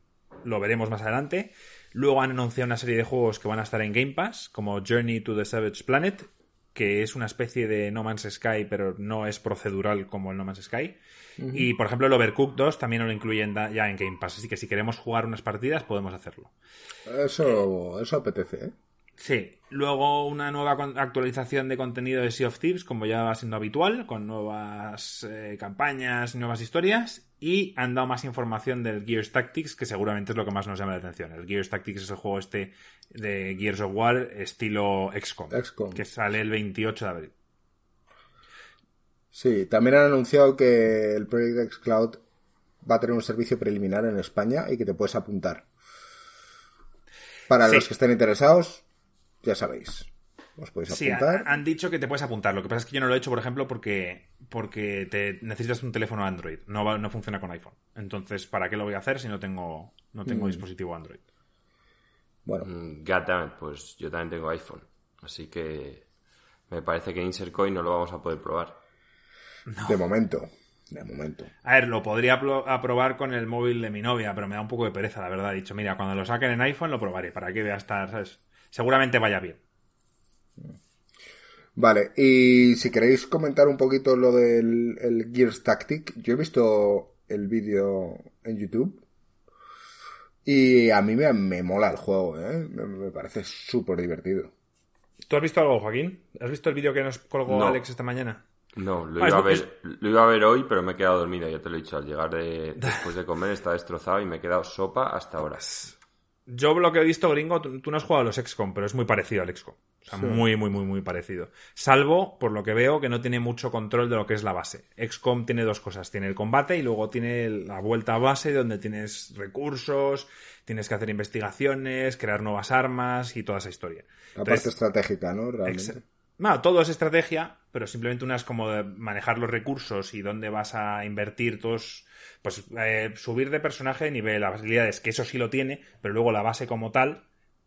Lo veremos más adelante. Luego han anunciado una serie de juegos que van a estar en Game Pass, como Journey to the Savage Planet, que es una especie de No Man's Sky, pero no es procedural como el No Man's Sky. Y, por ejemplo, el Overcooked 2 también lo incluyen ya en Game Pass, así que si queremos jugar unas partidas podemos hacerlo. Eso, eso apetece, ¿eh? Sí, luego una nueva actualización de contenido de Sea of Thieves, como ya va siendo habitual, con nuevas eh, campañas, nuevas historias, y han dado más información del Gears Tactics, que seguramente es lo que más nos llama la atención. El Gears Tactics es el juego este de Gears of War estilo XCOM, XCOM. que sale el 28 de abril. Sí, también han anunciado que el Project X Cloud va a tener un servicio preliminar en España y que te puedes apuntar. Para Sí. los que estén interesados, ya sabéis. Os podéis Sí, apuntar. han dicho que te puedes apuntar. Lo que pasa es que yo no lo he hecho, por ejemplo, porque, porque te necesitas un teléfono Android. No, va- no funciona con iPhone. Entonces, ¿para qué lo voy a hacer si no tengo, no Mm. tengo dispositivo Android? Bueno, Mm, goddammit, pues yo también tengo iPhone. Así que me parece que Insert Coin no lo vamos a poder probar. de momento. De momento. A ver, lo podría aprobar con el móvil de mi novia, pero me da un poco de pereza, la verdad. He dicho, mira, cuando lo saquen en iPhone lo probaré, para que vea estar, ¿sabes? Seguramente vaya bien. Vale, y si queréis comentar un poquito lo del el Gears Tactic, yo he visto el vídeo en YouTube y a mí me, me mola el juego, ¿eh? Me, me parece súper divertido. ¿Tú has visto algo, Joaquín? ¿Has visto el vídeo que nos colgó No. Alex esta mañana? No, lo Ah, iba, a ver, lo iba a ver hoy, pero me he quedado dormido, ya te lo he dicho. Al llegar de, después de comer está destrozado y me he quedado sopa hasta ahora. Yo lo que he visto, gringo, tú, tú no has jugado a los XCOM, pero es muy parecido al XCOM. O sea, muy, muy, muy, muy parecido. Salvo, por lo que veo, que no tiene mucho control de lo que es la base. XCOM tiene dos cosas. Tiene el combate y luego tiene la vuelta a base donde tienes recursos, tienes que hacer investigaciones, crear nuevas armas y toda esa historia. La Entonces, parte estratégica, ¿no? Realmente. Bueno, todo es estrategia, pero simplemente una es como de manejar los recursos y dónde vas a invertir todos. Pues eh, subir de personaje de nivel, las habilidades, que eso sí lo tiene, pero luego la base como tal.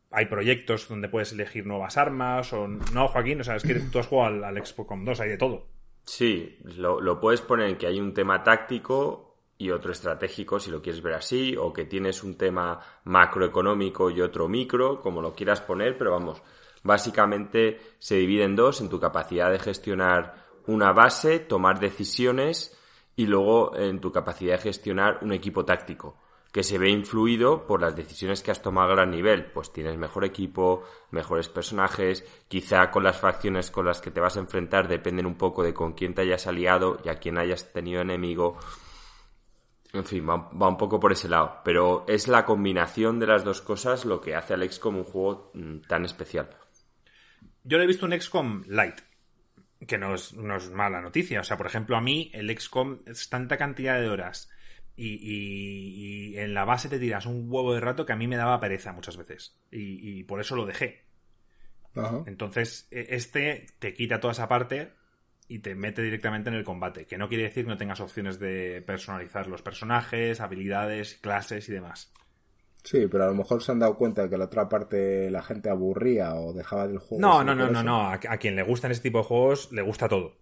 Hay proyectos donde puedes elegir nuevas armas o no, Joaquín, o sea, es que tú has jugado al, al XCOM 2, hay de todo. Sí, lo, lo puedes poner en que hay un tema táctico y otro estratégico, si lo quieres ver así, o que tienes un tema macroeconómico y otro micro, como lo quieras poner, pero vamos, básicamente se divide en dos, en tu capacidad de gestionar una base, tomar decisiones y luego en tu capacidad de gestionar un equipo táctico que se ve influido por las decisiones que has tomado a gran nivel. Pues tienes mejor equipo, mejores personajes, quizá con las facciones con las que te vas a enfrentar dependen un poco de con quién te hayas aliado y a quién hayas tenido enemigo. En fin, va, un poco por ese lado. Pero es la combinación de las dos cosas lo que hace al XCOM un juego mm, tan especial. Yo le he visto un XCOM Light, que no es, no es mala noticia. O sea, por ejemplo, a mí el XCOM es tanta cantidad de horas y, y- y en la base te tiras un huevo de rato que a mí me daba pereza muchas veces. Y, y por eso lo dejé. Ajá. Entonces, e- este te quita toda esa parte y te mete directamente en el combate. Que no quiere decir que no tengas opciones de personalizar los personajes, habilidades, clases y demás. Sí, pero a lo mejor se han dado cuenta de que la otra parte la gente aburría o dejaba del juego. No, no, no, no, no. A, a quien le gustan este tipo de juegos, le gusta todo.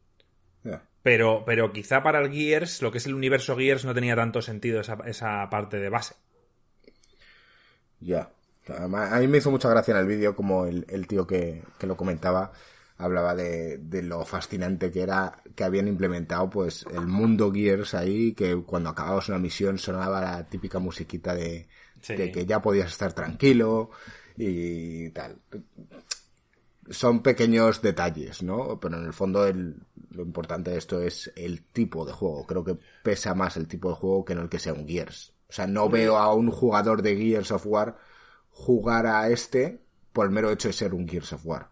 Ya. Pero, pero quizá para el Gears, lo que es el universo Gears, no tenía tanto sentido esa, esa parte de base. Ya. A mí me hizo mucha gracia en el vídeo como el, el tío que, que lo comentaba hablaba de, de lo fascinante que era que habían implementado pues el mundo Gears ahí, que cuando acababas una misión sonaba la típica musiquita de, Sí. de que ya podías estar tranquilo y tal. son pequeños detalles, ¿no? Pero en el fondo el, lo importante de esto es el tipo de juego. Creo que pesa más el tipo de juego que no el que sea un Gears. O sea, no veo a un jugador de Gears of War jugar a este por el mero hecho de ser un Gears of War.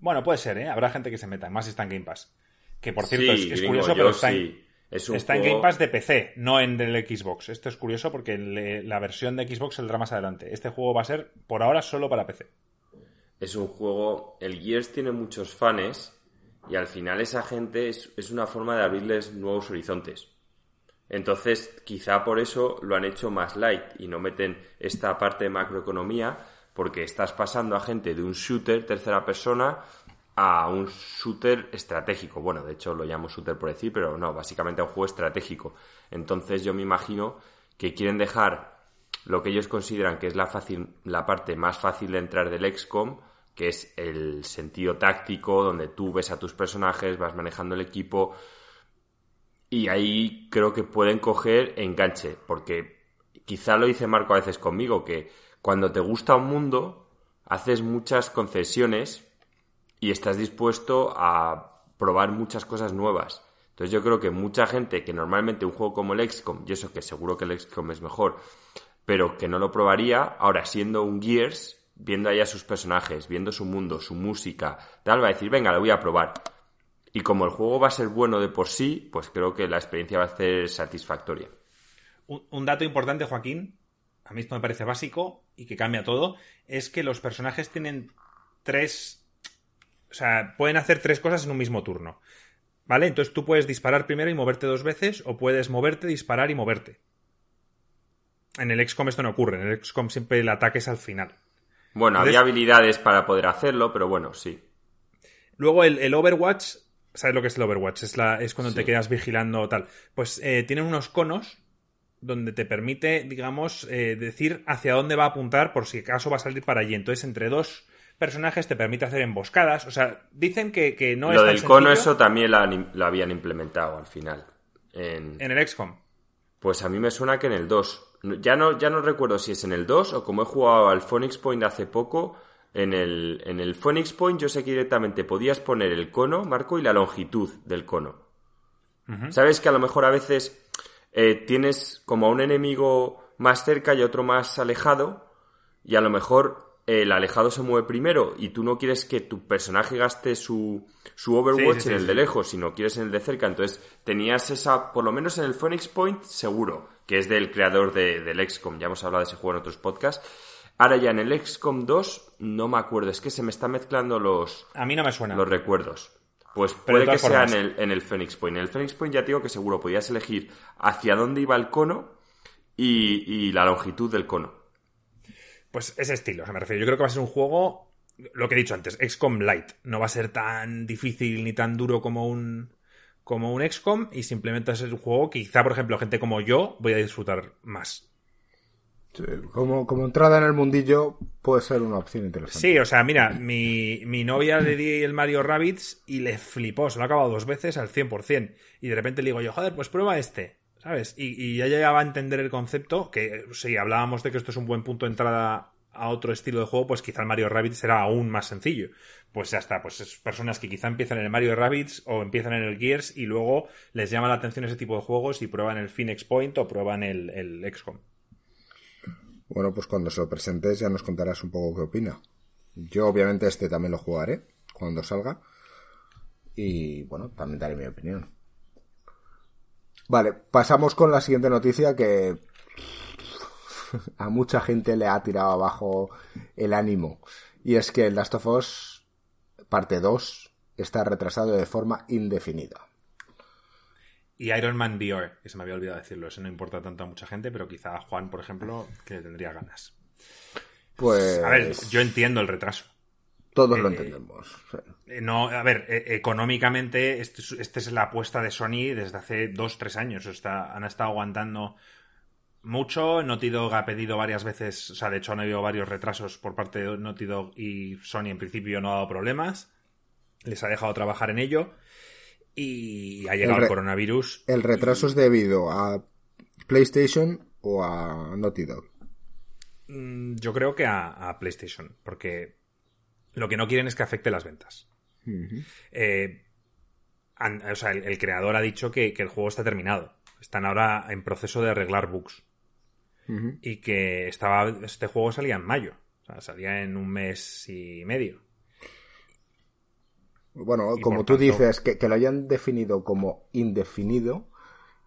Bueno, puede ser, ¿eh? Habrá gente que se meta, más está en Game Pass. Que por cierto es, curioso, pero está, en, está en Game Pass de PC, no en el Xbox. Esto es curioso porque la versión de Xbox saldrá más adelante. Este juego va a ser por ahora solo para PC. Es un juego. El Gears tiene muchos fans y al final esa gente es, es una forma de abrirles nuevos horizontes. Entonces, quizá por eso lo han hecho más light y no meten esta parte de macroeconomía, porque estás pasando a gente de un shooter tercera persona a un shooter estratégico. Bueno, de hecho lo llamo shooter por decir, pero no, básicamente a un juego estratégico. Entonces yo me imagino que quieren dejar lo que ellos consideran que es la, fácil, la parte más fácil de entrar del XCOM, que es el sentido táctico, donde tú ves a tus personajes, vas manejando el equipo, y ahí creo que pueden coger enganche, porque quizá lo dice Marco a veces conmigo, que cuando te gusta un mundo, haces muchas concesiones y estás dispuesto a probar muchas cosas nuevas. Entonces yo creo que mucha gente que normalmente un juego como el XCOM, y eso que seguro que el XCOM es mejor, pero que no lo probaría, ahora siendo un Gears, viendo ahí a sus personajes, viendo su mundo, su música, tal, va a decir, venga, lo voy a probar. Y como el juego va a ser bueno de por sí, pues creo que la experiencia va a ser satisfactoria. Un, dato importante, Joaquín, a mí esto me parece básico y que cambia todo, es que los personajes tienen tres... O sea, pueden hacer tres cosas en un mismo turno. ¿Vale? Entonces tú puedes disparar primero y moverte dos veces, o puedes moverte, disparar y moverte. En el XCOM esto no ocurre, en el XCOM siempre el ataque es al final. Bueno, había habilidades para poder hacerlo, pero bueno, sí. Luego el, Overwatch, ¿sabes lo que es el Overwatch? Es, la, es cuando te quedas vigilando tal. Pues eh, tienen unos conos donde te permite, digamos, eh, decir hacia dónde va a apuntar por si acaso va a salir para allí. Entonces, entre dos personajes te permite hacer emboscadas. O sea, dicen que, que no lo es. Lo del cono, eso también lo habían implementado al final. En... en el XCOM. Pues a mí me suena que en el 2. Ya no, ya no recuerdo si es en el 2 o como he jugado al Phoenix Point hace poco. En el, en el Phoenix Point yo sé que directamente podías poner el cono, Marco, y la longitud del cono. Sabes que a lo mejor a veces eh, tienes como a un enemigo más cerca y otro más alejado, y a lo mejor el alejado se mueve primero y tú no quieres que tu personaje gaste su, su Overwatch en el de lejos, sino quieres en el de cerca. Entonces tenías esa, por lo menos en el Phoenix Point, seguro que es del creador de, del XCOM. Ya hemos hablado de ese juego en otros podcasts. Ahora ya en el XCOM 2 no me acuerdo, es que se me están mezclando los... A mí no me suena. Los recuerdos. Pues puede que sea en el, en el Phoenix Point. En el Phoenix Point ya te digo que seguro podías elegir hacia dónde iba el cono y, y la longitud del cono. Pues ese estilo, se me refiero. Yo creo que va a ser un juego, lo que he dicho antes, XCOM Light. No va a ser tan difícil ni tan duro como un, como un XCOM y simplemente es un juego que quizá, por ejemplo, gente como yo voy a disfrutar más. como, como entrada en el mundillo puede ser una opción interesante. Sí, o sea, mira, mi, mi novia le di el Mario Rabbits y le flipó, se lo ha acabado dos veces al 100%. Y de repente le digo yo, joder, pues prueba este, ¿sabes? Y, ya llegaba a entender el concepto, que si hablábamos de que esto es un buen punto de entrada a otro estilo de juego, pues quizá el Mario Rabbits será aún más sencillo. Pues ya está, pues es personas que quizá empiezan en el Mario Rabbits o empiezan en el Gears y luego les llama la atención ese tipo de juegos y prueban el Phoenix Point o prueban el, el XCOM. Bueno, pues cuando se lo presentes ya nos contarás un poco qué opina. Yo obviamente este también lo jugaré cuando salga. Y bueno, también daré mi opinión. Vale, pasamos con la siguiente noticia que a mucha gente le ha tirado abajo el ánimo. Y es que Last of Us parte 2 está retrasado de forma indefinida. Y Iron Man VR, que se me había olvidado decirlo, eso no importa tanto a mucha gente, pero quizá a Juan, por ejemplo, que tendría ganas. Pues. A ver, yo entiendo el retraso. Todos lo eh, entendemos. No, a ver, eh, económicamente, esta este es la apuesta de Sony desde hace dos, tres años. Está, han estado aguantando mucho. Naughty Dog ha pedido varias veces, o sea, de hecho han habido varios retrasos por parte de Naughty Dog y Sony en principio no ha dado problemas. Les ha dejado trabajar en ello. Y ha llegado el, coronavirus. ¿El retraso es debido a PlayStation o a Naughty Dog? Mm, yo creo que a, PlayStation, porque Lo que no quieren es que afecte las ventas. Eh, o sea, el, creador ha dicho que, el juego está terminado. Están ahora en proceso de arreglar bugs. Y que estaba, este juego salía en mayo. O sea, salía en un mes y medio. Bueno, como tú dices, que, lo hayan definido como indefinido,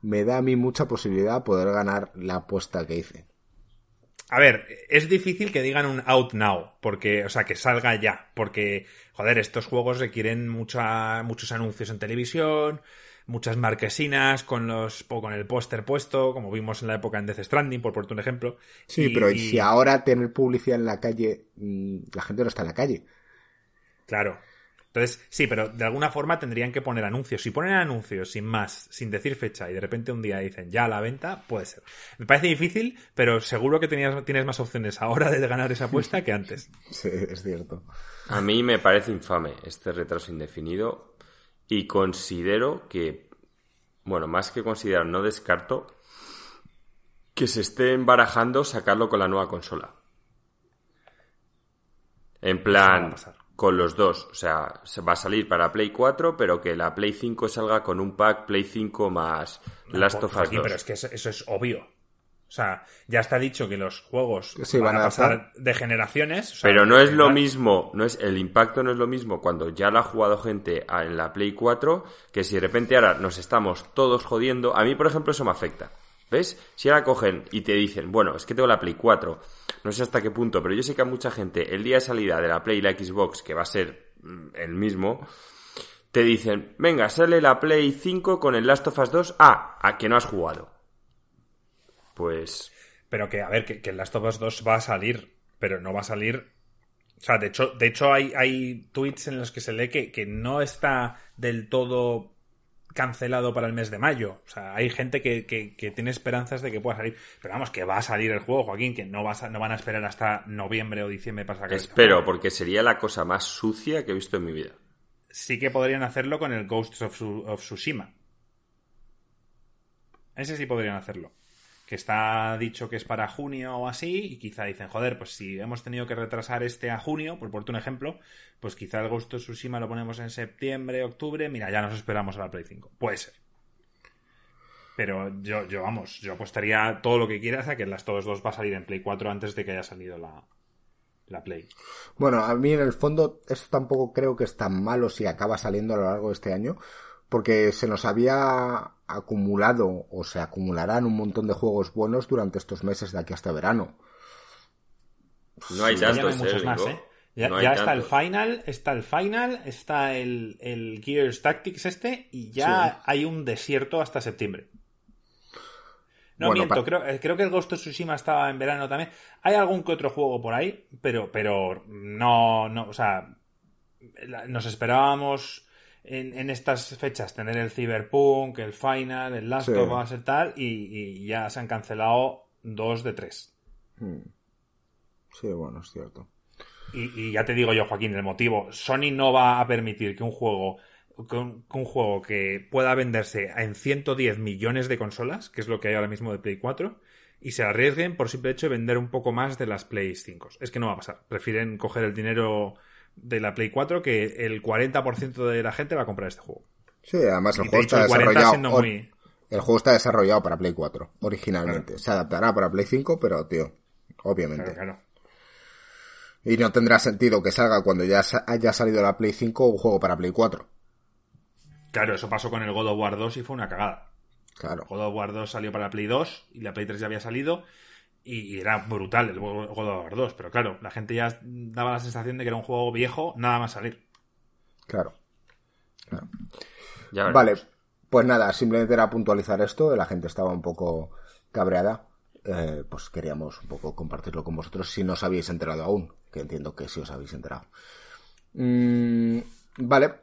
me da a mí mucha posibilidad de poder ganar la apuesta que hice. A ver, es difícil que digan un out now, porque, o sea, que salga ya, porque, joder, estos juegos requieren mucha, muchos anuncios en televisión, muchas marquesinas con los con el póster puesto, como vimos en la época en Death Stranding, por ponerte un ejemplo. Sí, pero si ahora tener publicidad en la calle, mm, la gente no está en la calle. Claro. Entonces, sí, pero de alguna forma tendrían que poner anuncios. Si ponen anuncios sin más, sin decir fecha, y de repente un día dicen ya a la venta, puede ser. Me parece difícil, pero seguro que tenías, tienes más opciones ahora de ganar esa apuesta que antes. Sí, es cierto. A mí me parece infame este retraso indefinido y considero que, bueno, más que considerar, no descarto que se estén barajando sacarlo con la nueva consola. En plan, con los dos. O sea, se va a salir para Play 4, pero que la Play 5 salga con un pack Play 5 más Last of Us 2. Pero es que eso, es obvio. O sea, ya está dicho que los juegos van, a pasar de generaciones. pero no es lo mismo, no es el impacto no es lo mismo cuando ya lo ha jugado gente en la Play 4 que si de repente ahora nos estamos todos jodiendo. A mí, por ejemplo, eso me afecta. ¿Ves? Si ahora cogen y te dicen, bueno, es que tengo la Play 4, no sé hasta qué punto, pero yo sé que a mucha gente el día de salida de la Play y la Xbox, que va a ser mm, el mismo, te dicen, venga, sale la Play 5 con el Last of Us 2, ah, a que no has jugado. Pues... Pero que, a ver, que, el Last of Us 2 va a salir, pero no va a salir o sea, de hecho, de hecho hay, hay tweets en los que se lee que, que, no está del todo cancelado para el mes de mayo. O sea, hay gente que, tiene esperanzas de que pueda salir. Pero vamos, que va a salir el juego, Joaquín, que no, vas no van a esperar hasta noviembre o diciembre para sacar Espero, porque sería la cosa más sucia que he visto en mi vida. Sí que podrían hacerlo con el Ghost of, of Tsushima. Ese sí podrían hacerlo que está dicho que es para junio o así, y quizá dicen, joder, pues si hemos tenido que retrasar este a junio, por ponerte un ejemplo, pues quizá el Ghost of Tsushima lo ponemos en septiembre, octubre, mira, ya nos esperamos a la Play 5. Puede ser. Pero yo, yo vamos, yo apostaría todo lo que quieras a que las todos dos va a salir en Play 4 antes de que haya salido la, la Play. Bueno, a mí en el fondo esto tampoco creo que es tan malo si acaba saliendo a lo largo de este año, porque se nos había acumulado o se acumularán un montón de juegos buenos durante estos meses de aquí hasta verano. No hay tantos, muchos más, ¿eh? Ya, está el Final, está el Final, está el, el Gears Tactics este y ya hay un desierto hasta septiembre. No miento, creo, eh, creo, que el Ghost of Tsushima estaba en verano también. Hay algún que otro juego por ahí, pero, pero no, no, o sea, nos esperábamos en, estas fechas tener el Cyberpunk, el Final, el Last of Us y tal, y, ya se han cancelado dos de tres. Hmm. Sí, bueno, es cierto. Y, ya te digo yo, Joaquín, el motivo. Sony no va a permitir que un juego que un, juego que pueda venderse en 110 millones de consolas, que es lo que hay ahora mismo de Play 4, y se arriesguen por simple hecho de vender un poco más de las Play 5. Es que no va a pasar. Prefieren coger el dinero de la Play 4 que el 40% de la gente va a comprar este juego. Sí, además el juego está desarrollado. El juego está desarrollado para Play 4, originalmente. Se adaptará para Play 5, pero, tío, obviamente. Y no tendrá sentido que salga cuando ya haya salido la Play 5 un juego para Play 4. Claro, eso pasó con el God of War 2 y fue una cagada. Claro. God of War 2 salió para Play 2 y la Play 3 ya había salido y era brutal el God of War 2, pero claro, la gente ya daba la sensación de que era un juego viejo nada más salir. Claro. vale, pues nada, simplemente era puntualizar esto, la gente estaba un poco cabreada. Eh, pues queríamos un poco compartirlo con vosotros si no os habéis enterado aún, que entiendo que sí os habéis enterado. Mm, vale,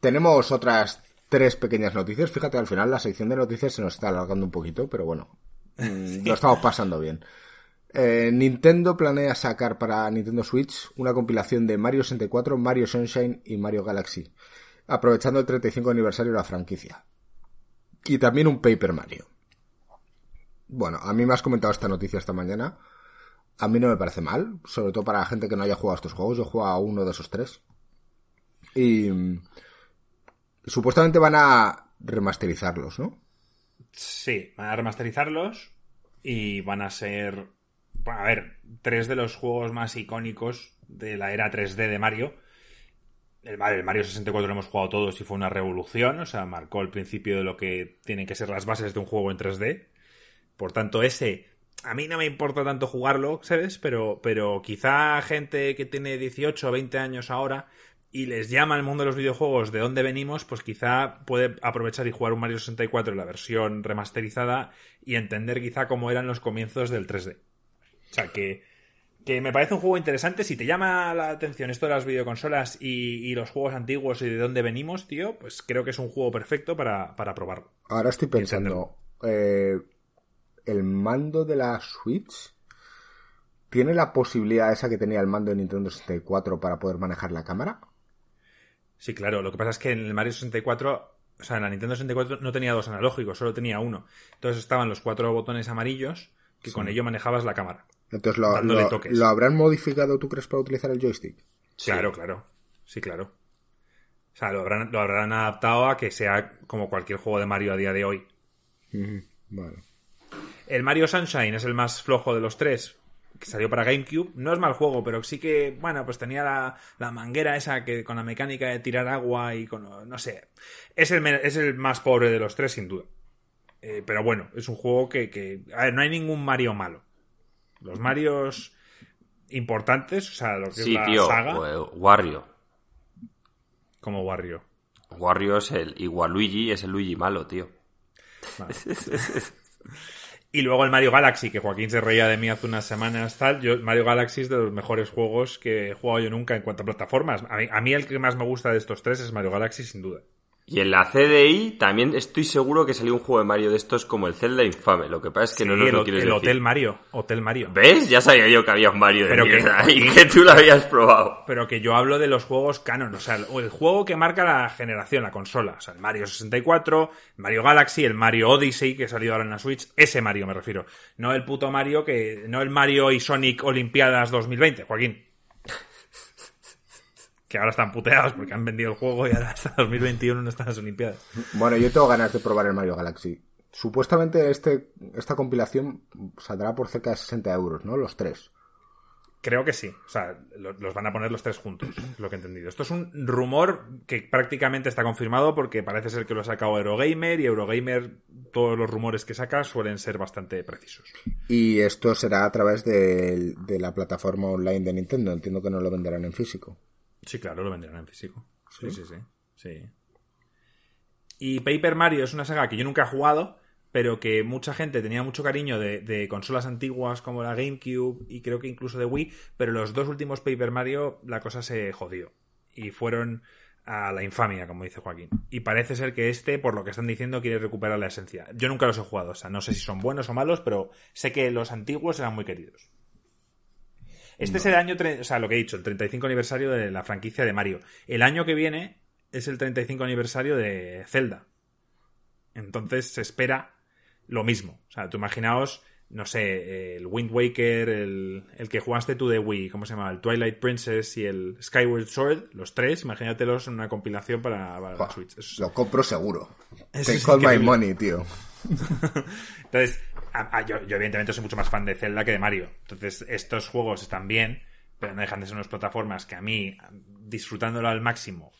tenemos otras tres pequeñas noticias. Fíjate, al final la sección de noticias se nos está alargando un poquito, pero bueno, Mm, lo estamos pasando bien. Eh, Nintendo planea sacar para Nintendo Switch una compilación de Mario 64, Mario Sunshine y Mario Galaxy, aprovechando el 35 aniversario de la franquicia. Y también un Paper Mario. Bueno, a mí me has comentado esta noticia esta mañana. a mí no me parece mal, sobre todo para la gente que no haya jugado a estos juegos. Yo juego a uno de esos tres. Y mm, supuestamente van a remasterizarlos, ¿no? Sí, van a remasterizarlos y van a ser, a ver, tres de los juegos más icónicos de la era 3D de Mario. El, Mario 64 lo hemos jugado todos y fue una revolución, o sea, marcó el principio de lo que tienen que ser las bases de un juego en 3D. Por tanto, ese a mí no me importa tanto jugarlo, ¿sabes? Pero, pero quizá gente que tiene 18 o 20 años ahora y les llama el mundo de los videojuegos de dónde venimos, pues quizá puede aprovechar y jugar un Mario 64 en la versión remasterizada y entender quizá cómo eran los comienzos del 3D. O sea, que, que me parece un juego interesante. Si te llama la atención esto de las videoconsolas y, los juegos antiguos y de dónde venimos, tío, pues creo que es un juego perfecto para, para probarlo. Ahora estoy pensando, eh, el mando de la Switch tiene la posibilidad esa que tenía el mando de Nintendo 64 para poder manejar la cámara. Sí, claro. Lo que pasa es que en el Mario 64, o sea, en la Nintendo 64 no tenía dos analógicos, solo tenía uno. Entonces estaban los cuatro botones amarillos que con ello manejabas la cámara. Entonces lo, lo, habrán modificado, tú crees, para utilizar el joystick? Claro, claro. Sí, claro. O sea, lo habrán, lo habrán adaptado a que sea como cualquier juego de Mario a día de hoy. Vale. El Mario Sunshine es el más flojo de los tres, que salió para GameCube. No es mal juego, pero sí que, bueno, pues tenía la, manguera esa que con la mecánica de tirar agua y con, no sé. Es el, es el más pobre de los tres, sin duda. Eh, pero bueno, es un juego que, A ver, no hay ningún Mario malo. Los Marios importantes, o sea, lo que es la tío, saga. Pues, Wario. Como Wario. Wario es el. Igual Luigi es el Luigi malo, tío. Y luego el Mario Galaxy, que Joaquín se reía de mí hace unas semanas, tal. Yo, Mario Galaxy es de los mejores juegos que he jugado yo nunca en cuanto a plataformas. a mí, el que más me gusta de estos tres es Mario Galaxy, sin duda. Y en la CDI también estoy seguro que salió un juego de Mario de estos como el Zelda Infame. Lo que pasa es que no nos lo quieres el decir. Hotel Mario. Hotel Mario. ¿Ves? Ya sabía yo que había un Mario de mierda y que tú lo habías probado. Pero que yo hablo de los juegos canon. O sea, el, juego que marca la generación, la consola. O sea, el Mario 64, Mario Galaxy, el Mario Odyssey que ha salido ahora en la Switch. Ese Mario me refiero. No el puto Mario que... No el Mario y Sonic Olimpiadas 2020, Joaquín que ahora están puteados porque han vendido el juego y ahora hasta 2021 no están las Olimpiadas. Bueno, yo tengo ganas de probar el Mario Galaxy. Supuestamente este, esta compilación saldrá por cerca de 60 euros, ¿no? Los tres. Creo que sí. O sea, los van a poner los tres juntos, lo que he entendido. Esto es un rumor que prácticamente está confirmado porque parece ser que lo ha sacado Eurogamer y Eurogamer, todos los rumores que saca suelen ser bastante precisos. Y esto será a través de la plataforma online de Nintendo. Entiendo que no lo venderán en físico. Sí, claro, lo venderán en físico. Sí, sí, sí. Y Paper Mario es una saga que yo nunca he jugado, pero que mucha gente tenía mucho cariño de, consolas antiguas como la GameCube y creo que incluso de Wii, pero los dos últimos Paper Mario la cosa se jodió y fueron a la infamia, como dice Joaquín. Y parece ser que este, por lo que están diciendo, quiere recuperar la esencia. Yo nunca los he jugado, o sea, no sé si son buenos o malos, pero sé que los antiguos eran muy queridos. Este es el año, o sea, lo que he dicho, el 35 aniversario de la franquicia de Mario. El año que viene es el 35 aniversario de Zelda. Entonces se espera lo mismo. O sea, tú imaginaos, no sé, el Wind Waker, el, el que jugaste tú de Wii, ¿cómo se llama? El Twilight Princess y el Skyward Sword, los tres, imagínatelos en una compilación para, la Switch. lo compro seguro. Take all my money, tío. Entonces, yo, evidentemente soy mucho más fan de Zelda que de Mario. Entonces, estos juegos están bien, pero no dejan de ser unas plataformas que a mí, disfrutándolo al máximo,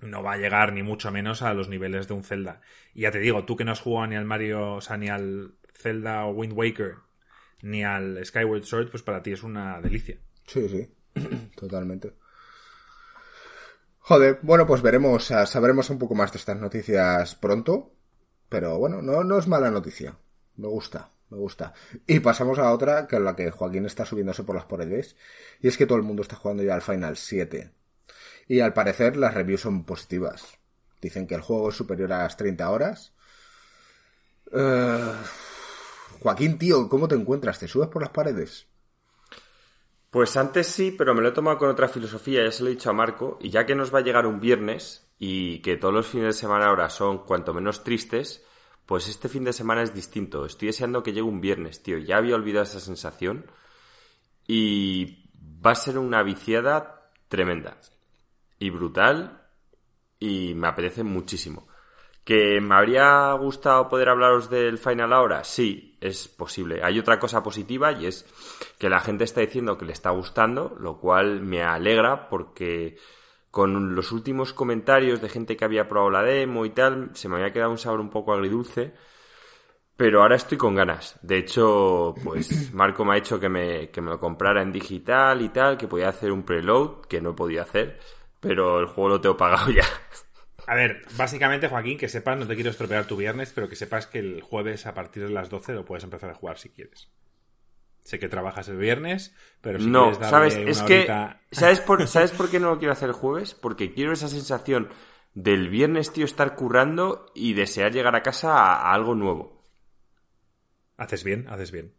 no va a llegar ni mucho menos a los niveles de un Zelda. Y ya te digo, tú que no has jugado ni al Mario, o sea, ni al Zelda o Wind Waker, ni al Skyward Sword, pues para ti es una delicia. Sí, sí, totalmente. Joder, bueno, pues veremos, sabremos un poco más de estas noticias pronto. Pero bueno, no, no es mala noticia. Me gusta, me gusta. Y pasamos a otra, que es la que Joaquín está subiéndose por las paredes. Y es que todo el mundo está jugando ya al Final 7. Y al parecer las reviews son positivas. Dicen que el juego es superior a las 30 horas. Eh, Joaquín, tío, ¿cómo te encuentras? ¿Te subes por las paredes? Pues antes sí, pero me lo he tomado con otra filosofía, ya se lo he dicho a Marco, y ya que nos va a llegar un viernes, y que todos los fines de semana ahora son cuanto menos tristes, pues este fin de semana es distinto. Estoy deseando que llegue un viernes, tío. Ya había olvidado esa sensación. y va a ser una viciada tremenda y brutal y me apetece muchísimo. ¿Que me habría gustado poder hablaros del final ahora? Sí, es posible. Hay otra cosa positiva y es que la gente está diciendo que le está gustando, lo cual me alegra porque con los últimos comentarios de gente que había probado la demo y tal, se me había quedado un sabor un poco agridulce. Pero ahora estoy con ganas. De hecho, pues Marco me ha hecho que me, que me lo comprara en digital y tal, que podía hacer un preload, que no podía hacer, pero el juego lo tengo pagado ya. A ver, básicamente, Joaquín, que sepas, no te quiero estropear tu viernes, pero que sepas que el jueves a partir de las 12 lo puedes empezar a jugar si quieres. Sé que trabajas el viernes, pero si no, quieres darle sabes, una es que ¿sabes por, ¿sabes por qué no lo quiero hacer el jueves? Porque quiero esa sensación del viernes, tío, estar currando y desear llegar a casa a, a algo nuevo. Haces bien, haces bien.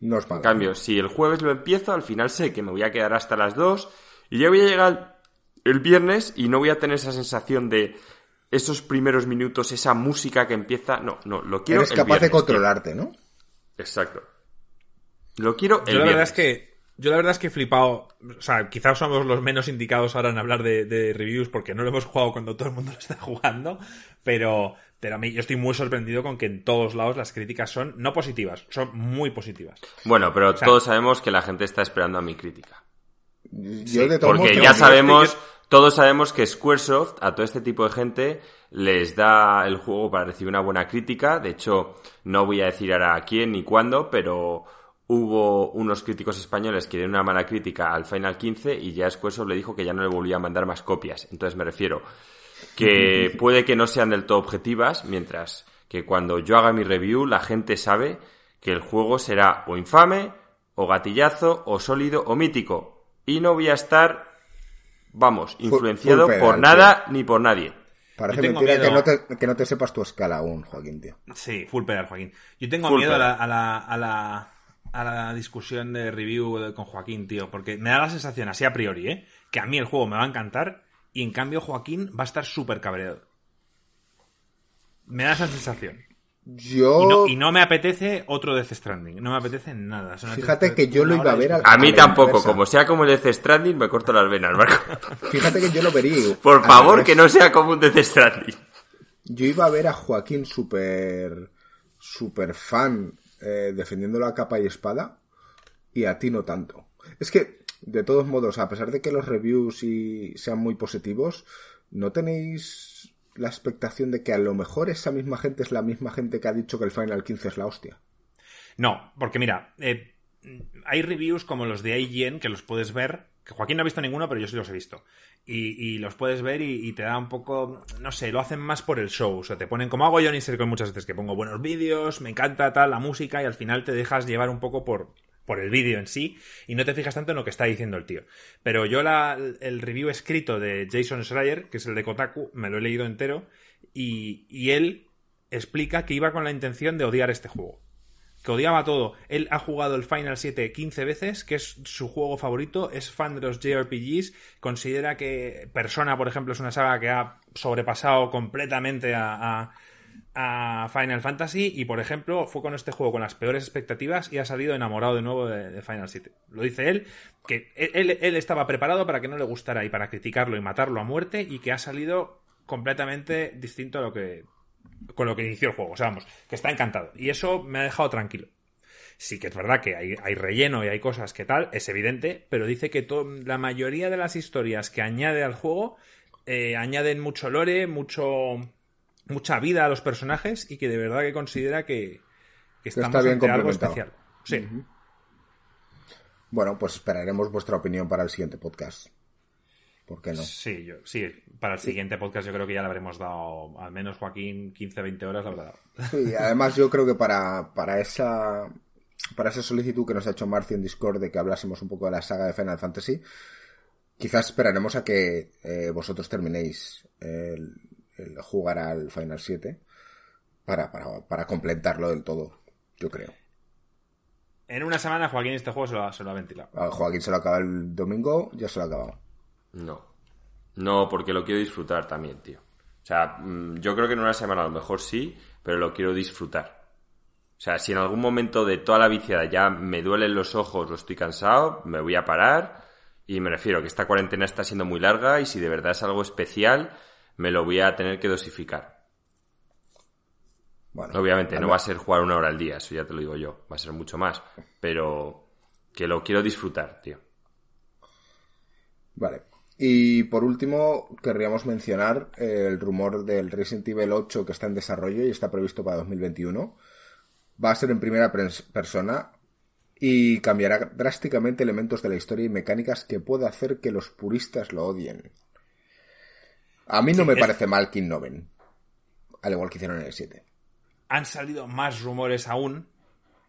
Nos En pagan. cambio, si el jueves lo empiezo, al final sé que me voy a quedar hasta las 2 y ya voy a llegar el viernes y no voy a tener esa sensación de esos primeros minutos, esa música que empieza. No, no, lo quiero. Eres el capaz de tío. controlarte, ¿no? Exacto. Lo quiero el Yo la verdad es que yo la verdad es que he flipado, o sea, quizás somos los menos indicados ahora en hablar de, de reviews porque no lo hemos jugado cuando todo el mundo lo está jugando, pero pero a mí yo estoy muy sorprendido con que en todos lados las críticas son no positivas, son muy positivas. Bueno, pero sea- todos sabemos que la gente está esperando a mi crítica. Yo de todos Porque ya que- sabemos, todos sabemos que Squaresoft a todo este tipo de gente les da el juego para recibir una buena crítica. De hecho, no voy a decir ahora a quién ni cuándo, pero hubo unos críticos españoles que dieron una mala crítica al Final 15 y ya Squaresoft le dijo que ya no le volvía a mandar más copias. Entonces me refiero que puede que no sean del todo objetivas, mientras que cuando yo haga mi review la gente sabe que el juego será o infame, o gatillazo, o sólido, o mítico. Y no voy a estar, vamos, influenciado full por pedal, nada ni por nadie. Parece mentira que no, te, que no te sepas tu escala aún, Joaquín, tío. Sí, full pedal, Joaquín. Yo tengo Full miedo a la, pedal. a, la, a, la, a la discusión de review con Joaquín, tío, porque me da la sensación, así a priori, ¿eh? que a mí el juego me va a encantar y en cambio Joaquín va a estar súper cabreado. Me da esa sensación. Yo, Y no, y no me apetece otro Death Stranding. No me apetece nada. Son Fíjate que yo lo iba a ver discutiendo. A mí tampoco, inversa. como sea como el Death Stranding, me corto las venas, Marco. fíjate que yo lo vería. Por favor, que no sea como un Death Stranding. Yo iba a ver a Joaquín súper súper fan eh, defendiéndolo a capa y espada y a ti no tanto. Es que, de todos modos, a pesar de que los reviews sean muy positivos, ¿no tenéis la expectación de que a lo mejor esa misma gente es la misma gente que ha dicho que el Final 15 es la hostia? No, porque mira, eh, hay reviews como los de IGN que los puedes ver, que Joaquín no ha visto ninguno, pero yo sí los he visto. Y, los puedes ver y, y te da un poco, no sé, lo hacen más por el show. O sea, te ponen como hago yo en con muchas veces, que pongo buenos vídeos, me encanta tal, la música, y al final te dejas llevar un poco por, por el vídeo en sí y no te fijas tanto en lo que está diciendo el tío. Pero yo la, el review escrito de Jason Schreier, que es el de Kotaku, me lo he leído entero y, y él explica que iba con la intención de odiar este juego. Que odiaba todo. Él ha jugado el Final 7 15 veces, que es su juego favorito, es fan de los JRPGs, considera que Persona, por ejemplo, es una saga que ha sobrepasado completamente a, Final Fantasy y, por ejemplo, fue con este juego con las peores expectativas y ha salido enamorado de nuevo de, Final 7. Lo dice él, que él estaba preparado para que no le gustara y para criticarlo y matarlo a muerte y que ha salido completamente distinto a lo que con lo que inició el juego. O sea, vamos, que está encantado. Y eso me ha dejado tranquilo. Sí que es verdad que hay, hay relleno y hay cosas que tal, es evidente, pero dice que la mayoría de las historias que añade al juego eh, añaden mucho lore, mucho mucha vida a los personajes y que de verdad que considera que, que está estamos bien ante algo especial. Sí. Bueno, pues esperaremos vuestra opinión para el siguiente podcast. ¿Por qué no? Sí, yo, sí, para el siguiente podcast yo creo que ya le habremos dado, al menos Joaquín, 15-20 horas le habrá dado. Sí, además yo creo que para, para esa para esa solicitud que nos ha hecho Marci en Discord de que hablásemos un poco de la saga de Final Fantasy, quizás esperaremos a que eh, vosotros terminéis el, el jugar al Final 7 para, para, para completarlo del todo, yo creo. En una semana Joaquín este juego se lo, ha- se lo ha ventilado. A Joaquín se lo acaba el domingo, ya se lo ha acabado. No. No, porque lo quiero disfrutar también, tío. O sea, mm, yo creo que en una semana a lo mejor sí, pero lo quiero disfrutar. O sea, si en algún momento de toda la viciada ya me duelen los ojos o estoy cansado, me voy a parar y me refiero que esta cuarentena está siendo muy larga y si de verdad es algo especial, me lo voy a tener que dosificar. Bueno, Obviamente, no va a ser jugar una hora al día, eso ya te lo digo yo, va a ser mucho más, pero que lo quiero disfrutar, tío. Vale. Y por último, querríamos mencionar el rumor del Resident Evil 8 que está en desarrollo y está previsto para 2021 va a ser en primera persona y cambiará drásticamente elementos de la historia y mecánicas que puede hacer que los puristas lo odien. A mí no me parece mal King Noven, al igual que hicieron en el 7. Han salido más rumores aún,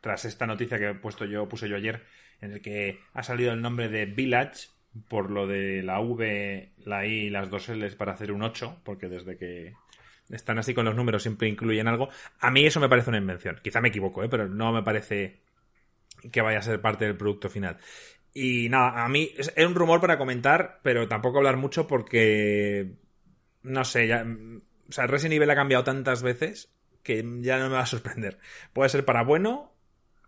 tras esta noticia que he puesto yo, puse yo ayer, en el que ha salido el nombre de Village, por lo de la V, la I y las dos L's para hacer un 8, porque desde que están así con los números, siempre incluyen algo. A mí eso me parece una invención. Quizá me equivoco, ¿eh? pero no me parece que vaya a ser parte del producto final. Y nada, a mí es, un rumor para comentar, pero tampoco hablar mucho porque no sé, ya, o sea, Resident Evil ha cambiado tantas veces que ya no me va a sorprender. Puede ser para bueno,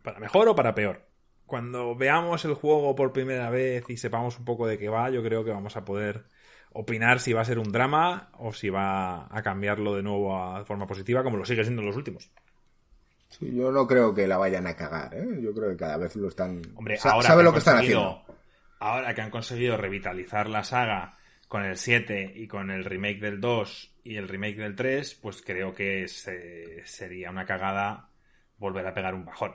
para mejor o para peor. Cuando veamos el juego por primera vez y sepamos un poco de qué va, yo creo que vamos a poder opinar si va a ser un drama o si va a cambiarlo de nuevo a forma positiva, como lo sigue siendo en los últimos. Sí, yo no creo que la vayan a cagar, ¿eh? Yo creo que cada vez lo están. Hombre, ahora sabe lo que están haciendo. Ahora que han conseguido revitalizar la saga con el 7 y con el remake del 2 y el remake del 3, pues creo que sería una cagada volver a pegar un bajón.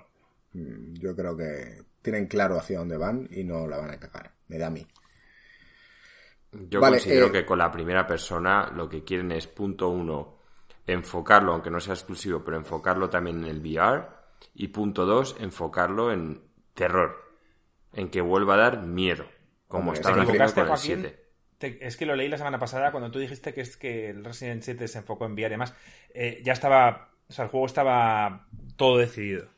Mm, yo creo que tienen claro hacia dónde van y no la van a cagar. Me da a mí. Yo considero eh, que con la primera persona lo que quieren es, punto uno, enfocarlo, aunque no sea exclusivo, pero enfocarlo también en el VR. Y punto dos, enfocarlo en terror. En que vuelva a dar miedo. Como estaban haciendo con el 7. es que lo leí la semana pasada cuando tú dijiste que es que el Resident 7 se enfocó en VR y demás. Eh, ya estaba. O sea, el juego estaba todo decidido.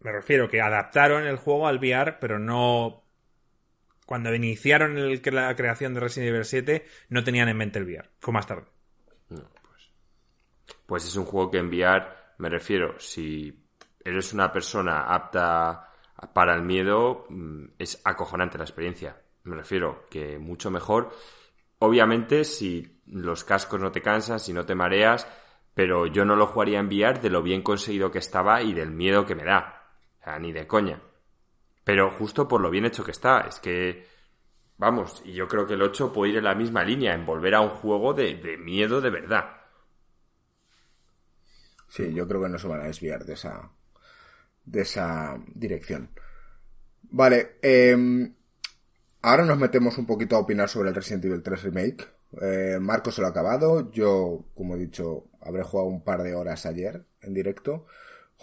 Me refiero que adaptaron el juego al VR, pero no cuando iniciaron la creación de Resident Evil 7, no tenían en mente el VR. Fue más tarde. pues, pues es un juego que enviar, me refiero, si eres una persona apta para el miedo, mm, es acojonante la experiencia. Me refiero que mucho mejor. Obviamente, si los cascos no te cansan, si no te mareas, pero yo no lo jugaría en VR de lo bien conseguido que estaba y del miedo que me da. O sea, ni de coña. Pero justo por lo bien hecho que está, es que, vamos, y yo creo que el 8 puede ir en la misma línea, en volver a un juego de, miedo de verdad. Sí, yo creo que no se van a desviar de esa, de esa dirección. Vale, em, ahora nos metemos un poquito a opinar sobre el Resident Evil 3 Remake. Eh, Marco se lo ha acabado, yo, como he dicho, habré jugado un par de horas ayer en directo.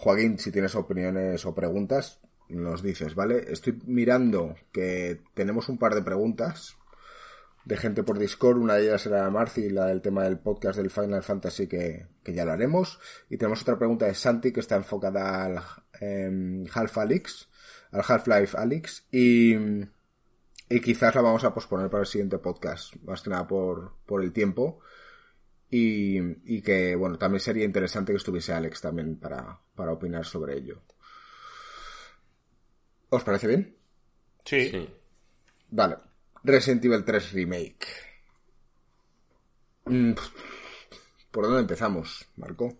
Joaquín, si tienes opiniones o preguntas, nos dices, ¿vale? Estoy mirando que tenemos un par de preguntas de gente por Discord. Una de ellas era Marci, la del tema del podcast del Final Fantasy, que, ya lo haremos. Y tenemos otra pregunta de Santi, que está enfocada al em, Half Alix, al Half-Life Alix. Y, y quizás la vamos a posponer para el siguiente podcast, más que nada por, por el tiempo. Y, y que, bueno, también sería interesante que estuviese Alex también para, para opinar sobre ello. ¿Os parece bien? Sí. Vale. Resident Evil 3 Remake. Mm, ¿Por dónde empezamos, Marco?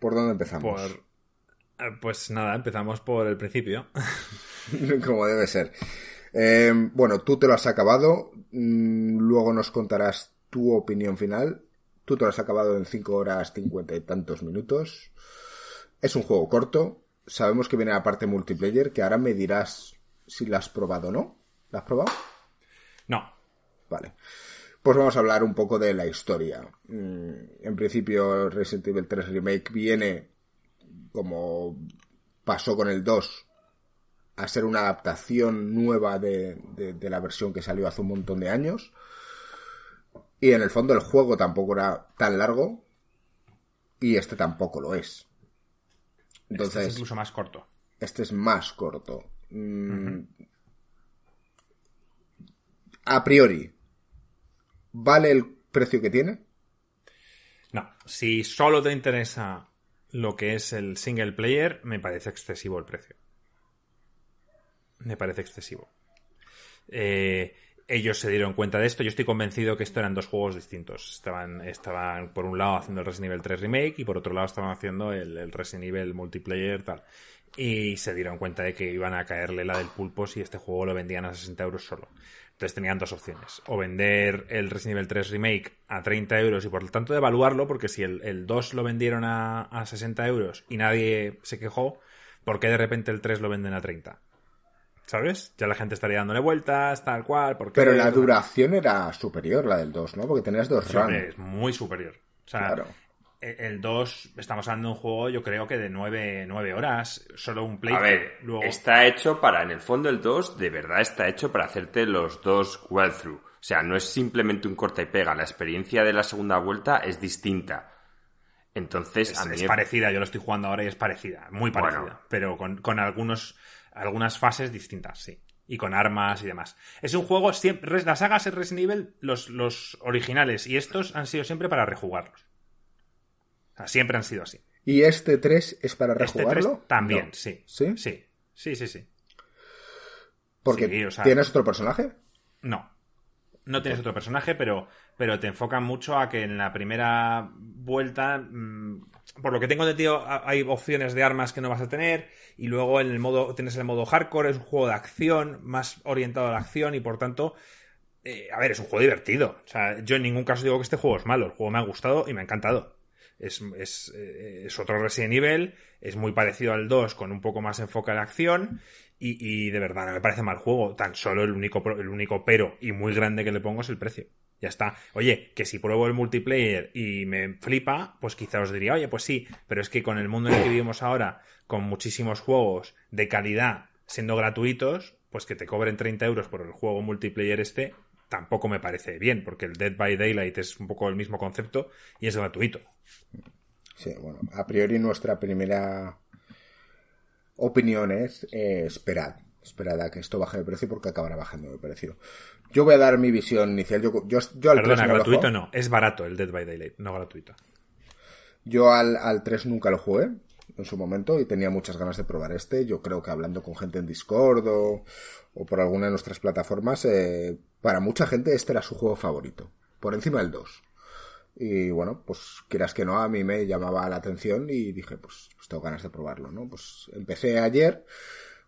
¿Por dónde empezamos? Eh, pues nada, empezamos por el principio. Como debe ser. Eh, bueno, tú te lo has acabado. Mm, luego nos contarás tu opinión final. Tú te lo has acabado en 5 horas 50 y tantos minutos. Es un juego corto sabemos que viene la parte multiplayer, que ahora me dirás si la has probado o no. ¿La has probado? No. Vale. Pues vamos a hablar un poco de la historia. Mm, en principio, Resident Evil 3 Remake viene, como pasó con el 2, a ser una adaptación nueva de, de la versión que salió hace un montón de años. Y en el fondo el juego tampoco era tan largo. Y este tampoco lo es. Entonces, este es incluso más corto. Este es más corto. Mm, a priori, ¿vale el precio que tiene? No, si solo te interesa lo que es el single player, me parece excesivo el precio. Me parece excesivo. Eh, ellos se dieron cuenta de esto. Yo estoy convencido que esto eran dos juegos distintos. Estaban, estaban por un lado haciendo el Resident Evil 3 Remake y por otro lado estaban haciendo el, el Resident Evil Multiplayer tal. Y se dieron cuenta de que iban a caerle la del pulpo si este juego lo vendían a 60 euros solo. Entonces tenían dos opciones. O vender el Resident Evil 3 Remake a 30 euros y por lo tanto devaluarlo, porque si el, el 2 lo vendieron a, a 60 euros y nadie se quejó, ¿por qué de repente el 3 lo venden a 30? ¿Sabes? Ya la gente estaría dándole vueltas, tal cual. Porque Pero la duración era superior, la del 2, ¿no? Porque tenías dos hombre, es muy superior. O sea, Claro. e- el 2, estamos hablando de un juego, yo creo que de 9, horas, solo un play. A ver, luego... está hecho para, en el fondo el 2, de verdad está hecho para hacerte los dos walkthrough. O sea, no es simplemente un corta y pega. La experiencia de la segunda vuelta es distinta. Entonces, es, a mí es parecida, yo lo estoy jugando ahora y es parecida, muy parecida. Bueno. Pero con, con algunos, algunas fases distintas, sí. Y con armas y demás. Es un juego, siempre, las sagas de Resident Evil, los, los originales y estos han sido siempre para rejugarlos. O sea, siempre han sido así. ¿Y este 3 es para Este rejugarlo? 3 también, No. sí. ¿Sí? Sí, sí, sí, sí. Porque Sí, o sea- tienes otro personaje. No. No tienes otro personaje, pero, pero te enfocan mucho a que en la primera vuelta, mm, por lo que tengo entendido, ha- hay opciones de armas que no vas a tener. Y luego en el modo, tienes el modo hardcore, es un juego de acción, más orientado a la acción, y por tanto, eh, a ver, es un juego divertido. O sea, yo en ningún caso digo que este juego es malo. El juego me ha gustado y me ha encantado. Es, es, eh, es otro Resident Evil, es muy parecido al 2 con un poco más enfoque a la acción y, y de verdad no me parece mal juego. Tan solo el único, el único pero y muy grande que le pongo es el precio. Ya está. Oye, que si pruebo el multiplayer y me flipa, pues quizá os diría, oye, pues sí, pero es que con el mundo en el que vivimos ahora, con muchísimos juegos de calidad siendo gratuitos, pues que te cobren 30 euros por el juego multiplayer este, tampoco me parece bien, porque el Dead by Daylight es un poco el mismo concepto y es gratuito. Sí, bueno, a priori nuestra primera opinión es eh, esperad. Esperad a que esto baje de precio porque acabará bajando de precio. Yo voy a dar mi visión inicial. Yo, yo, yo al 3 Perdona, no lo gratuito juego. no, es barato el Dead by Daylight, no gratuito. Yo al, al 3 nunca lo jugué en su momento y tenía muchas ganas de probar este. Yo creo que hablando con gente en Discord o, o por alguna de nuestras plataformas, eh, para mucha gente este era su juego favorito, por encima del 2. Y bueno, pues quieras que no, a mí me llamaba la atención y dije, pues, pues tengo ganas de probarlo, ¿no? Pues empecé ayer.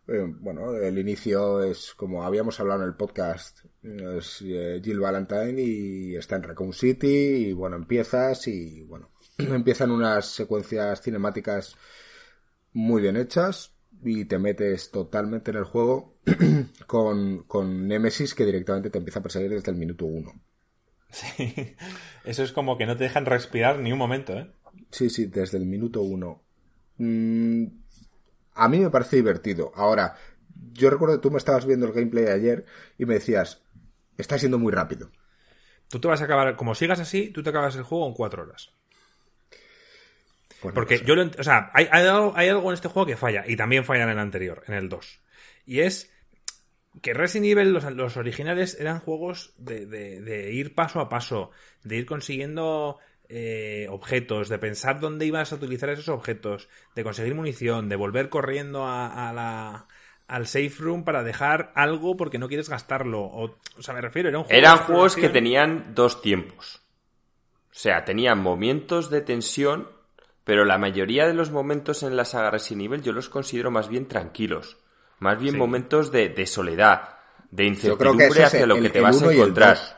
eh, bueno, el inicio es como habíamos hablado en el podcast, es eh, Jill Valentine y está en Raccoon City y bueno, empiezas y bueno, empiezan unas secuencias cinemáticas muy bien hechas y te metes totalmente en el juego con, con Nemesis que directamente te empieza a perseguir desde el minuto uno. Sí. Eso es como que no te dejan respirar ni un momento, ¿eh? Sí, sí, desde el minuto uno. Mm, a mí me parece divertido. Ahora, yo recuerdo que tú me estabas viendo el gameplay ayer y me decías, está siendo muy rápido. Tú te vas a acabar, como sigas así, tú te acabas el juego en cuatro horas. Pues Porque sé. yo lo O sea, hay, hay algo, hay algo en este juego que falla. Y también falla en el anterior, en el 2. Y es que Resident Evil, los, los originales, eran juegos de, de- de ir paso a paso, de ir consiguiendo eh, objetos, de pensar dónde ibas a utilizar esos objetos, de conseguir munición, de volver corriendo a, a la al safe room para dejar algo porque no quieres gastarlo. O, o sea, me refiero, era un juego Eran juegos que tenían dos tiempos. O sea, tenían momentos de tensión, pero la mayoría de los momentos en la saga Resident Evil yo los considero más bien tranquilos. Más bien Sí. momentos de, de soledad, de Yo creo que incertidumbre hacia el, lo que el- te el vas a el encontrar. 2.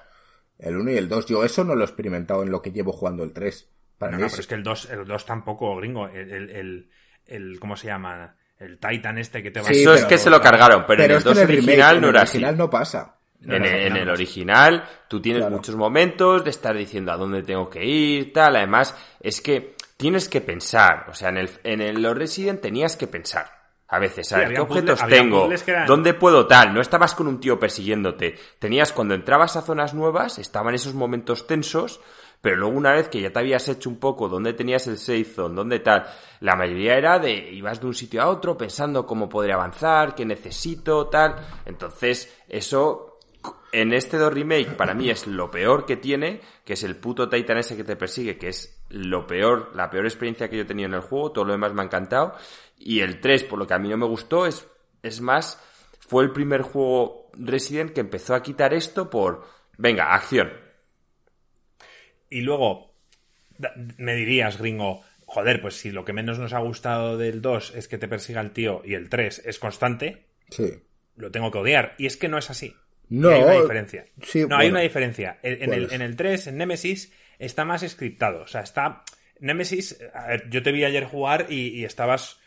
El 1 y el 2. Yo eso no lo he experimentado en lo que llevo jugando el 3. Para No, mí no, es- pero es que el 2, el 2 tampoco, gringo. El, el, el, el- ¿Cómo se llama? El Titan este que te va Sí, Eso es que se lo cargaron, pero, en pero el es que 2 en el remake, original en no el era así. original no pasa. No, en, el, en el original, tú tienes Claro. muchos momentos de estar diciendo a dónde tengo que ir, tal. Además, es que tienes que pensar. O sea, en el, en el los Resident tenías que pensar. A veces, a ver, ¿qué objetos tengo? eran- ¿Dónde puedo tal? No estabas con un tío persiguiéndote. Tenías, cuando entrabas a zonas nuevas, estaban esos momentos tensos, pero luego una vez que ya te habías hecho un poco dónde tenías el safe zone, dónde tal, la mayoría era de ibas de un sitio a otro pensando cómo podría avanzar, qué necesito, tal. Entonces, eso en este 2 remake para mí es lo peor que tiene, que es el puto Titan ese que te persigue, que es lo peor, la peor experiencia que yo he tenido en el juego, todo lo demás me ha encantado. Y el 3, por lo que a mí no me gustó, es, es más, fue el primer juego Resident que empezó a quitar esto por, venga, acción. Y luego, me dirías, gringo, joder, pues si lo que menos nos ha gustado del 2 es que te persiga el tío y el 3 es constante, Sí. lo tengo que odiar. Y es que no es así. No, hay una diferencia. sí, no, hay una diferencia. En, en ¿Cuál el, en el 3, en Nemesis, está más scriptado. O sea, está. Nemesis, a ver, yo te vi ayer jugar y, estabas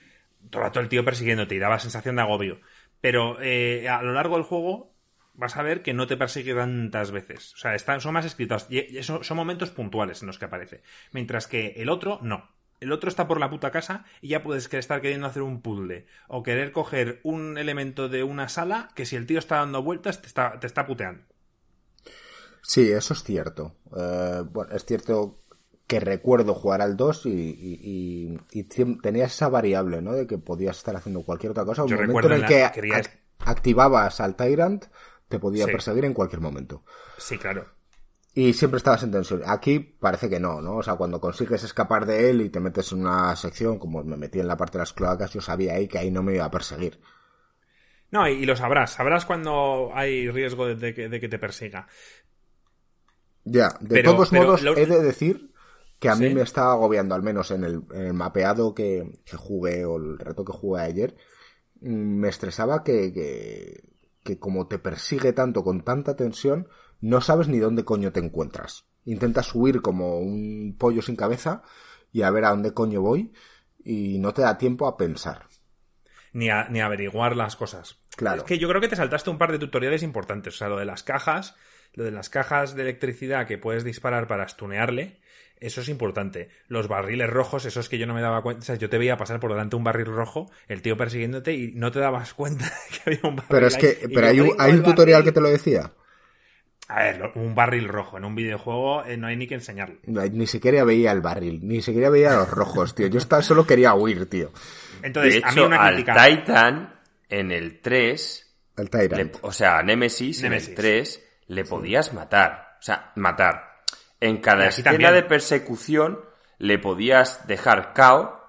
todo el rato el tío persiguiéndote y daba sensación de agobio. Pero eh, a lo largo del juego vas a ver que no te persigue tantas veces. O sea, son más escritos. Y son momentos puntuales en los que aparece. Mientras que el otro, no. El otro está por la puta casa y ya puedes estar queriendo hacer un puzzle. O querer coger un elemento de una sala que si el tío está dando vueltas te está, te está puteando. Sí, eso es cierto. Eh, bueno, es cierto que recuerdo jugar al 2 y, y, y- y tiem- tenías esa variable, ¿no? De que podías estar haciendo cualquier otra cosa. Un Yo momento recuerdo en el que querías- activabas al Tyrant, te podía Sí. perseguir en cualquier momento. Sí, claro. Y siempre estabas en tensión. Aquí parece que no, ¿no? O sea, cuando consigues escapar de él y te metes en una sección, como me metí en la parte de las cloacas, yo sabía ahí que ahí no me iba a perseguir. No, y, lo sabrás. Sabrás cuando hay riesgo de que, de que te persiga. Ya, de Pero- todos pero modos, lo- he de decir que a mí me estaba agobiando, al menos en el, en el mapeado que, que jugué o el reto que jugué ayer, mm, me estresaba que, que, que como te persigue tanto con tanta tensión, no sabes ni dónde coño te encuentras. Intentas huir como un pollo sin cabeza y a ver a dónde coño voy y no te da tiempo a pensar. Ni, a- ni averiguar las cosas. Claro. Es que yo creo que te saltaste un par de tutoriales importantes. O sea, lo de las cajas, lo de las cajas de electricidad que puedes disparar para stunearle, eso es importante. Los barriles rojos, esos que yo no me daba cuenta. O sea, yo te veía pasar por delante un barril rojo, el tío persiguiéndote y no te dabas cuenta que había un barril. Pero es que, pero hay un, "Gringo, hay un tutorial barril". que te lo decía. A ver, un barril rojo en un videojuego eh, no hay ni que enseñarlo. No, Ni siquiera veía el barril, ni siquiera veía los rojos, tío. Yo estaba, solo quería huir, tío. Entonces, de a mí una al crítica. Titan, en el 3, El le- Tyrant. o sea, a Nemesis, en Nemesis. el 3, le podías matar. O sea, matar. En cada escena también. de persecución le podías dejar KO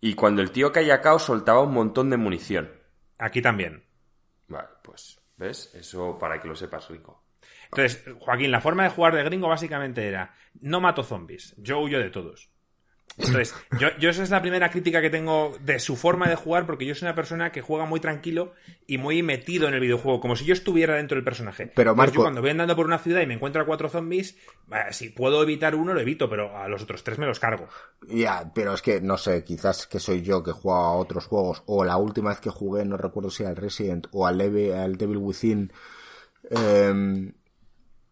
y cuando el tío caía KO soltaba un montón de munición. Aquí también. Vale, pues, ¿ves? Eso para que lo sepas, Rico. Entonces, Joaquín, la forma de jugar de gringo básicamente era, no mato zombies, yo huyo de todos. Entonces, yo, yo esa es la primera crítica que tengo de su forma de jugar, porque yo soy una persona que juega muy tranquilo y muy metido en el videojuego, como si yo estuviera dentro del personaje. Pero, Marco- yo cuando voy andando por una ciudad y me encuentro a cuatro zombies, eh, si puedo evitar uno, lo evito, pero a los otros tres me los cargo. Ya, pero es que no sé, quizás que soy yo que juego a otros juegos, o la última vez que jugué, no recuerdo si al Resident o al, Devil Within, em,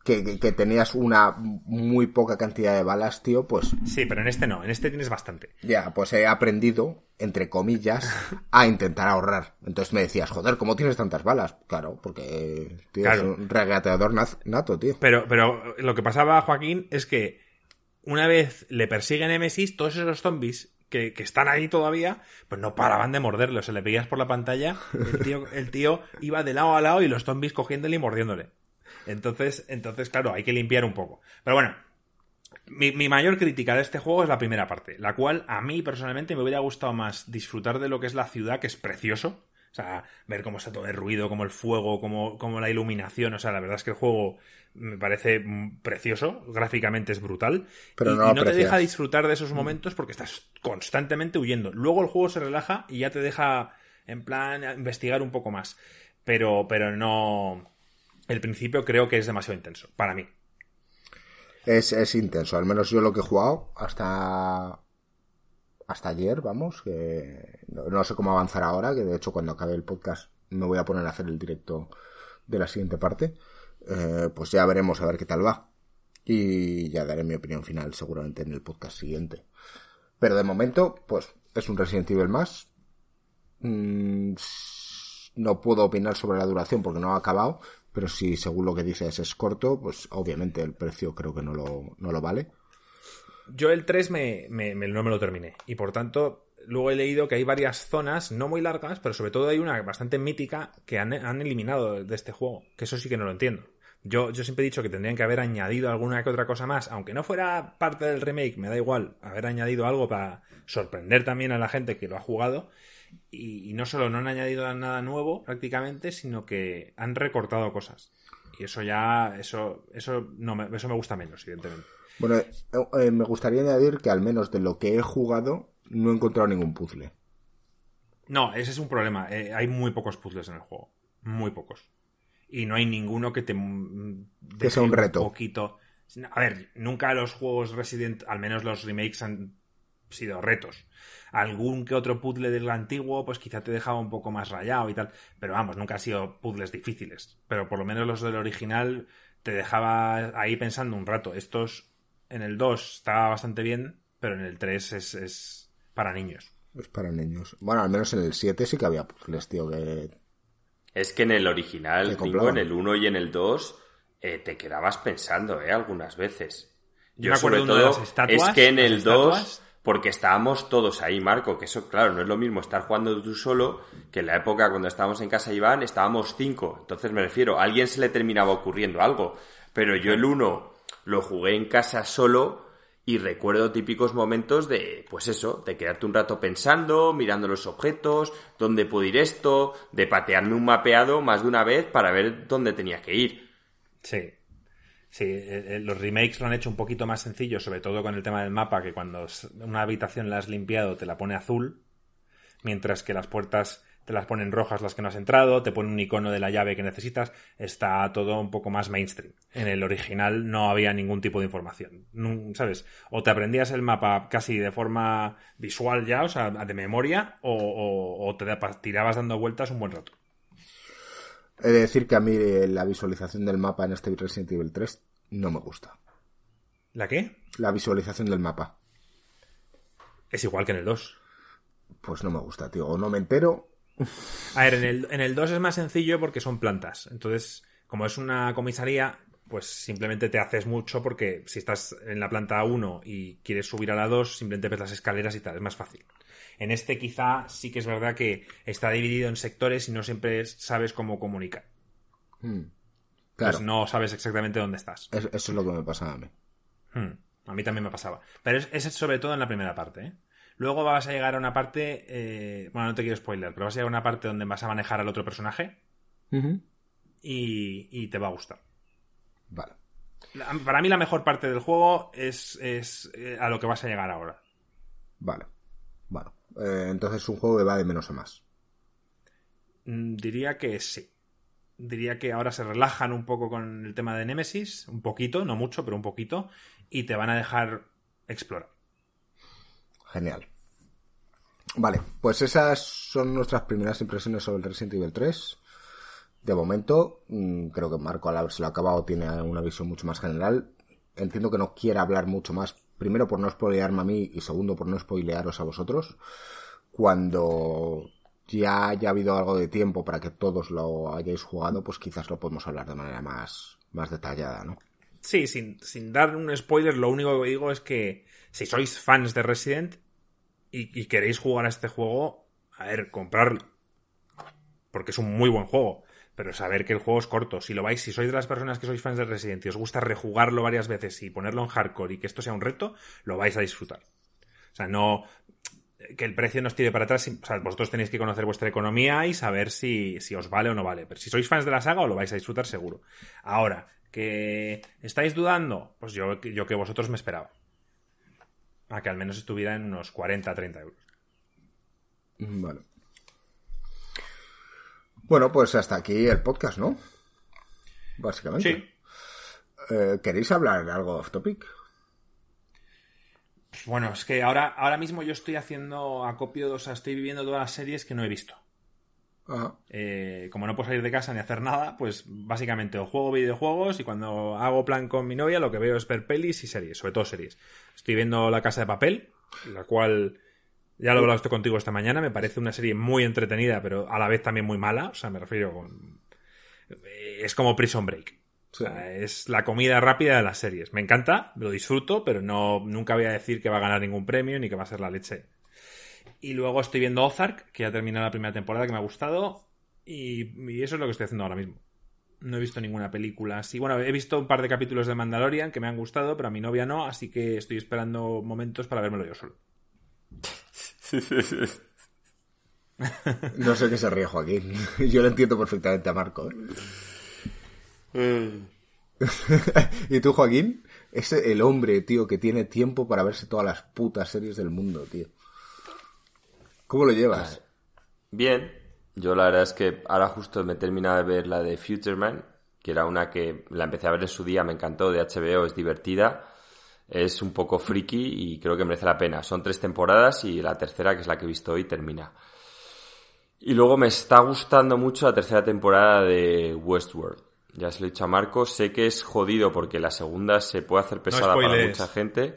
que, que- tenías una muy poca cantidad de balas, tío, pues Sí, pero en este no, en este tienes bastante. ya, pues he aprendido, entre comillas, a intentar ahorrar. Entonces me decías, joder, ¿cómo tienes tantas balas? Claro, porque tío, Claro. es un regateador nato, tío. Pero, pero lo que pasaba, Joaquín, es que una vez le persigue Nemesis, todos esos zombies que, que están ahí todavía, pues no paraban de morderlo. Se le veías por la pantalla, el tío, el tío iba de lado a lado y los zombies cogiéndole y mordiéndole. Entonces, entonces, claro, hay que limpiar un poco. Pero bueno, mi, mi mayor crítica de este juego es la primera parte, la cual a mí personalmente me hubiera gustado más disfrutar de lo que es la ciudad, que es precioso. O sea, ver cómo está todo el ruido, como el fuego, como, como la iluminación. O sea, la verdad es que el juego me parece mm, precioso, gráficamente es brutal. Pero y, no y no te deja disfrutar de esos momentos porque estás constantemente huyendo. Luego el juego se relaja y ya te deja, en plan, investigar un poco más. Pero, pero no. El principio creo que es demasiado intenso, para mí. Es, es intenso, al menos yo lo que he jugado hasta hasta ayer, vamos, que no, no sé cómo avanzar ahora, que de hecho cuando acabe el podcast me voy a poner a hacer el directo de la siguiente parte, eh, pues ya veremos a ver qué tal va. Y ya daré mi opinión final seguramente en el podcast siguiente. Pero de momento, pues es un Resident Evil más. Mm, no puedo opinar sobre la duración porque no ha acabado, pero si según lo que dices es corto, pues obviamente el precio creo que no lo, no lo vale. Yo el 3 me, me- me- no me lo terminé. Y por tanto, luego he leído que hay varias zonas, no muy largas, pero sobre todo hay una bastante mítica que han, han eliminado de este juego. Que eso sí que no lo entiendo. Yo, yo siempre he dicho que tendrían que haber añadido alguna que otra cosa más, aunque no fuera parte del remake, me da igual, haber añadido algo para sorprender también a la gente que lo ha jugado. Y, y no solo no han añadido nada nuevo prácticamente, sino que han recortado cosas. Y eso ya, eso, eso, no me, eso me gusta menos, evidentemente. Bueno, eh, eh, me gustaría añadir que al menos de lo que he jugado, no he encontrado ningún puzzle. No, ese es un problema. Eh, hay muy pocos puzzles en el juego. Muy pocos. Y no hay ninguno que te. Que sea un reto. poquito. A ver, nunca los juegos Resident, al menos los remakes, han sido retos. Algún que otro puzzle del antiguo, pues quizá te dejaba un poco más rayado y tal. Pero vamos, nunca han sido puzzles difíciles. Pero por lo menos los del original te dejaba ahí pensando un rato. Estos en el 2 estaba bastante bien, pero en el 3 es, es para niños. Es para niños. Bueno, al menos en el 7 sí que había puzzles, tío, que... Es que en el original, digo, en el 1 y en el 2, eh, te quedabas pensando, ¿eh? Algunas veces. Yo, me sobre acuerdo de todo, las estatuas, es que en el 2, estatuas. Porque estábamos todos ahí, Marco, que eso, claro, no es lo mismo estar jugando tú solo, que en la época cuando estábamos en casa Iván, estábamos cinco. Entonces me refiero, a alguien se le terminaba ocurriendo algo. Pero yo el 1 lo jugué en casa solo y recuerdo típicos momentos de, pues eso, de quedarte un rato pensando, mirando los objetos, dónde puedo ir esto, de patearme un mapeado más de una vez para ver dónde tenía que ir. Sí. Sí, eh, eh, los remakes lo han hecho un poquito más sencillo, sobre todo con el tema del mapa, que cuando una habitación la has limpiado te la pone azul, mientras que las puertas te las ponen rojas las que no has entrado, te pone un icono de la llave que necesitas, está todo un poco más mainstream. En el original no había ningún tipo de información, ¿sabes? O te aprendías el mapa casi de forma visual ya, o sea, de memoria, o, o- te tirabas dando vueltas un buen rato. He de decir que a mí eh, la visualización del mapa en este Resident Evil 3 no me gusta. ¿La qué? La visualización del mapa. Es igual que en el 2. Pues no me gusta, tío. O no me entero. A ver, en el, en el 2 es más sencillo porque son plantas. Entonces, como es una comisaría, pues simplemente te haces mucho porque si estás en la planta 1 y quieres subir a la 2, simplemente ves las escaleras y tal, es más fácil. En este quizá sí que es verdad que está dividido en sectores y no siempre sabes cómo comunicar. Claro, Pues no sabes exactamente dónde estás. es- eso es lo que me pasa a mí. Hmm, A mí también me pasaba. Pero es, es sobre todo en la primera parte, ¿eh? Luego vas a llegar a una parte... eh, bueno, no te quiero spoiler, pero vas a llegar a una parte donde vas a manejar al otro personaje y, y te va a gustar. Vale. La- Para mí la mejor parte del juego es, es eh, a lo que vas a llegar ahora. Vale. Bueno. Eh, entonces es un juego que va de menos a más. Mm, Diría que sí. Diría que ahora se relajan un poco con el tema de Nemesis, un poquito, no mucho, pero un poquito, y te van a dejar explorar. Genial. Vale, pues esas son nuestras primeras impresiones sobre el Resident Evil 3. De momento, mm, creo que Marco al haberse lo acabado tiene una visión mucho más general. Entiendo que no quiera hablar mucho más, primero por no spoilearme a mí y segundo por no spoilearos a vosotros. Cuando ya haya habido algo de tiempo para que todos lo hayáis jugado, pues quizás lo podemos hablar de manera más, más detallada, ¿no? Sí, sin, sin dar un spoiler, lo único que digo es que si sois fans de Resident y, y queréis jugar a este juego, a ver, comprarlo. Porque es un muy buen juego. Pero saber que el juego es corto. Si lo vais, si sois de las personas que sois fans de Resident y os gusta rejugarlo varias veces y ponerlo en hardcore y que esto sea un reto, lo vais a disfrutar. O sea, no. Que el precio no os tire para atrás. O sea, vosotros tenéis que conocer vuestra economía y saber si, si os vale o no vale. Pero si sois fans de la saga, os lo vais a disfrutar seguro. Ahora, que estáis dudando, pues yo, yo que vosotros me esperaba. A que al menos estuviera en unos 40, 30 euros. Vale. Bueno, pues hasta aquí el podcast, ¿no? Básicamente. Sí. Eh, ¿Queréis hablar de algo off topic? Bueno, es que ahora, ahora mismo yo estoy haciendo acopio, o sea, estoy viviendo todas las series que no he visto. Ajá. Eh, como no puedo salir de casa ni hacer nada, pues básicamente o juego videojuegos y cuando hago plan con mi novia lo que veo es ver pelis y series, sobre todo series. Estoy viendo La Casa de Papel, la cual ya lo he hablado esto contigo esta mañana, me parece una serie muy entretenida, pero a la vez también muy mala, o sea, me refiero con... eh, Es como Prison Break. O sea, es la comida rápida de las series. Me encanta, lo disfruto, pero no nunca voy a decir que va a ganar ningún premio ni que va a ser la leche. Y luego estoy viendo Ozark, que ya terminó la primera temporada, que me ha gustado. Y, y eso es lo que estoy haciendo ahora mismo. No he visto ninguna película así. Bueno, he visto un par de capítulos de Mandalorian que me han gustado, pero a mi novia no, así que estoy esperando momentos para vérmelo yo solo. No sé qué se ríe Joaquín. Yo lo entiendo perfectamente a Marco. ¿eh? ¿Y tú, Joaquín? Es el hombre, tío, que tiene tiempo para verse todas las putas series del mundo, tío. ¿Cómo lo llevas? Bien. Yo la verdad es que ahora justo me he terminado de ver la de Future Man, que era una que la empecé a ver en su día, me encantó, de HBO, es divertida. Es un poco friki y creo que merece la pena. Son tres temporadas y la tercera, que es la que he visto hoy, termina. Y luego me está gustando mucho la tercera temporada de Westworld. Ya se lo he dicho a Marco, sé que es jodido porque la segunda se puede hacer pesada para mucha gente,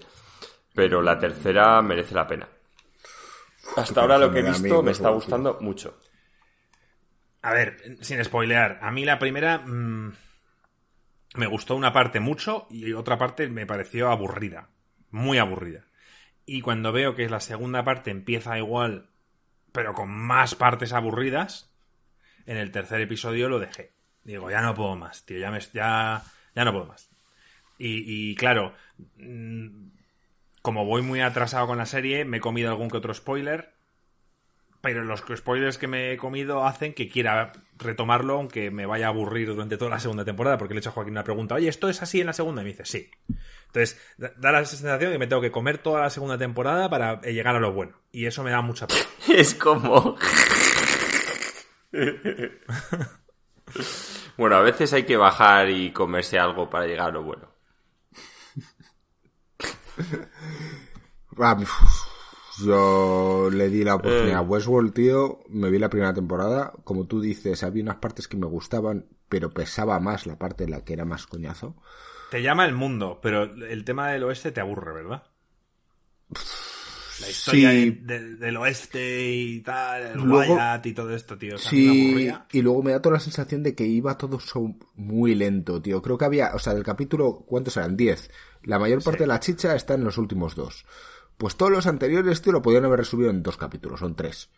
pero la tercera merece la pena. Hasta ahora lo que he visto me está gustando mucho. A ver, sin spoilear, a mí la primera mm, me gustó una parte mucho y otra parte me pareció aburrida, muy aburrida. Y cuando veo que la segunda parte empieza igual, pero con más partes aburridas, en el tercer episodio lo dejé. Digo, ya no puedo más, tío, ya, me, ya, ya no puedo más. Y, y claro, mm, como voy muy atrasado con la serie, me he comido algún que otro spoiler, pero los spoilers que me he comido hacen que quiera retomarlo, aunque me vaya a aburrir durante toda la segunda temporada, porque le he hecho a Joaquín una pregunta, oye, ¿esto es así en la segunda? Y me dice, sí. Entonces, da la sensación de que me tengo que comer toda la segunda temporada para eh, llegar a lo bueno. Y eso me da mucha pena. Es como... bueno, a veces hay que bajar y comerse algo para llegar a lo bueno. Yo le di la oportunidad a Westworld, tío. Me vi la primera temporada. Como tú dices, había unas partes que me gustaban, pero pesaba más la parte en la que era más coñazo. Te llama el mundo, pero el tema del oeste te aburre, ¿verdad? La historia Sí. de- de- del oeste y tal, el Luego- Wyatt y todo esto, tío. O sea, Sí, y luego me da toda la sensación de que iba todo so- muy lento, tío. Creo que había, o sea, del capítulo, ¿cuántos eran? Diez. La mayor parte de la chicha está en los últimos dos. Pues todos los anteriores, tío, lo podían haber resubido en dos capítulos, son tres.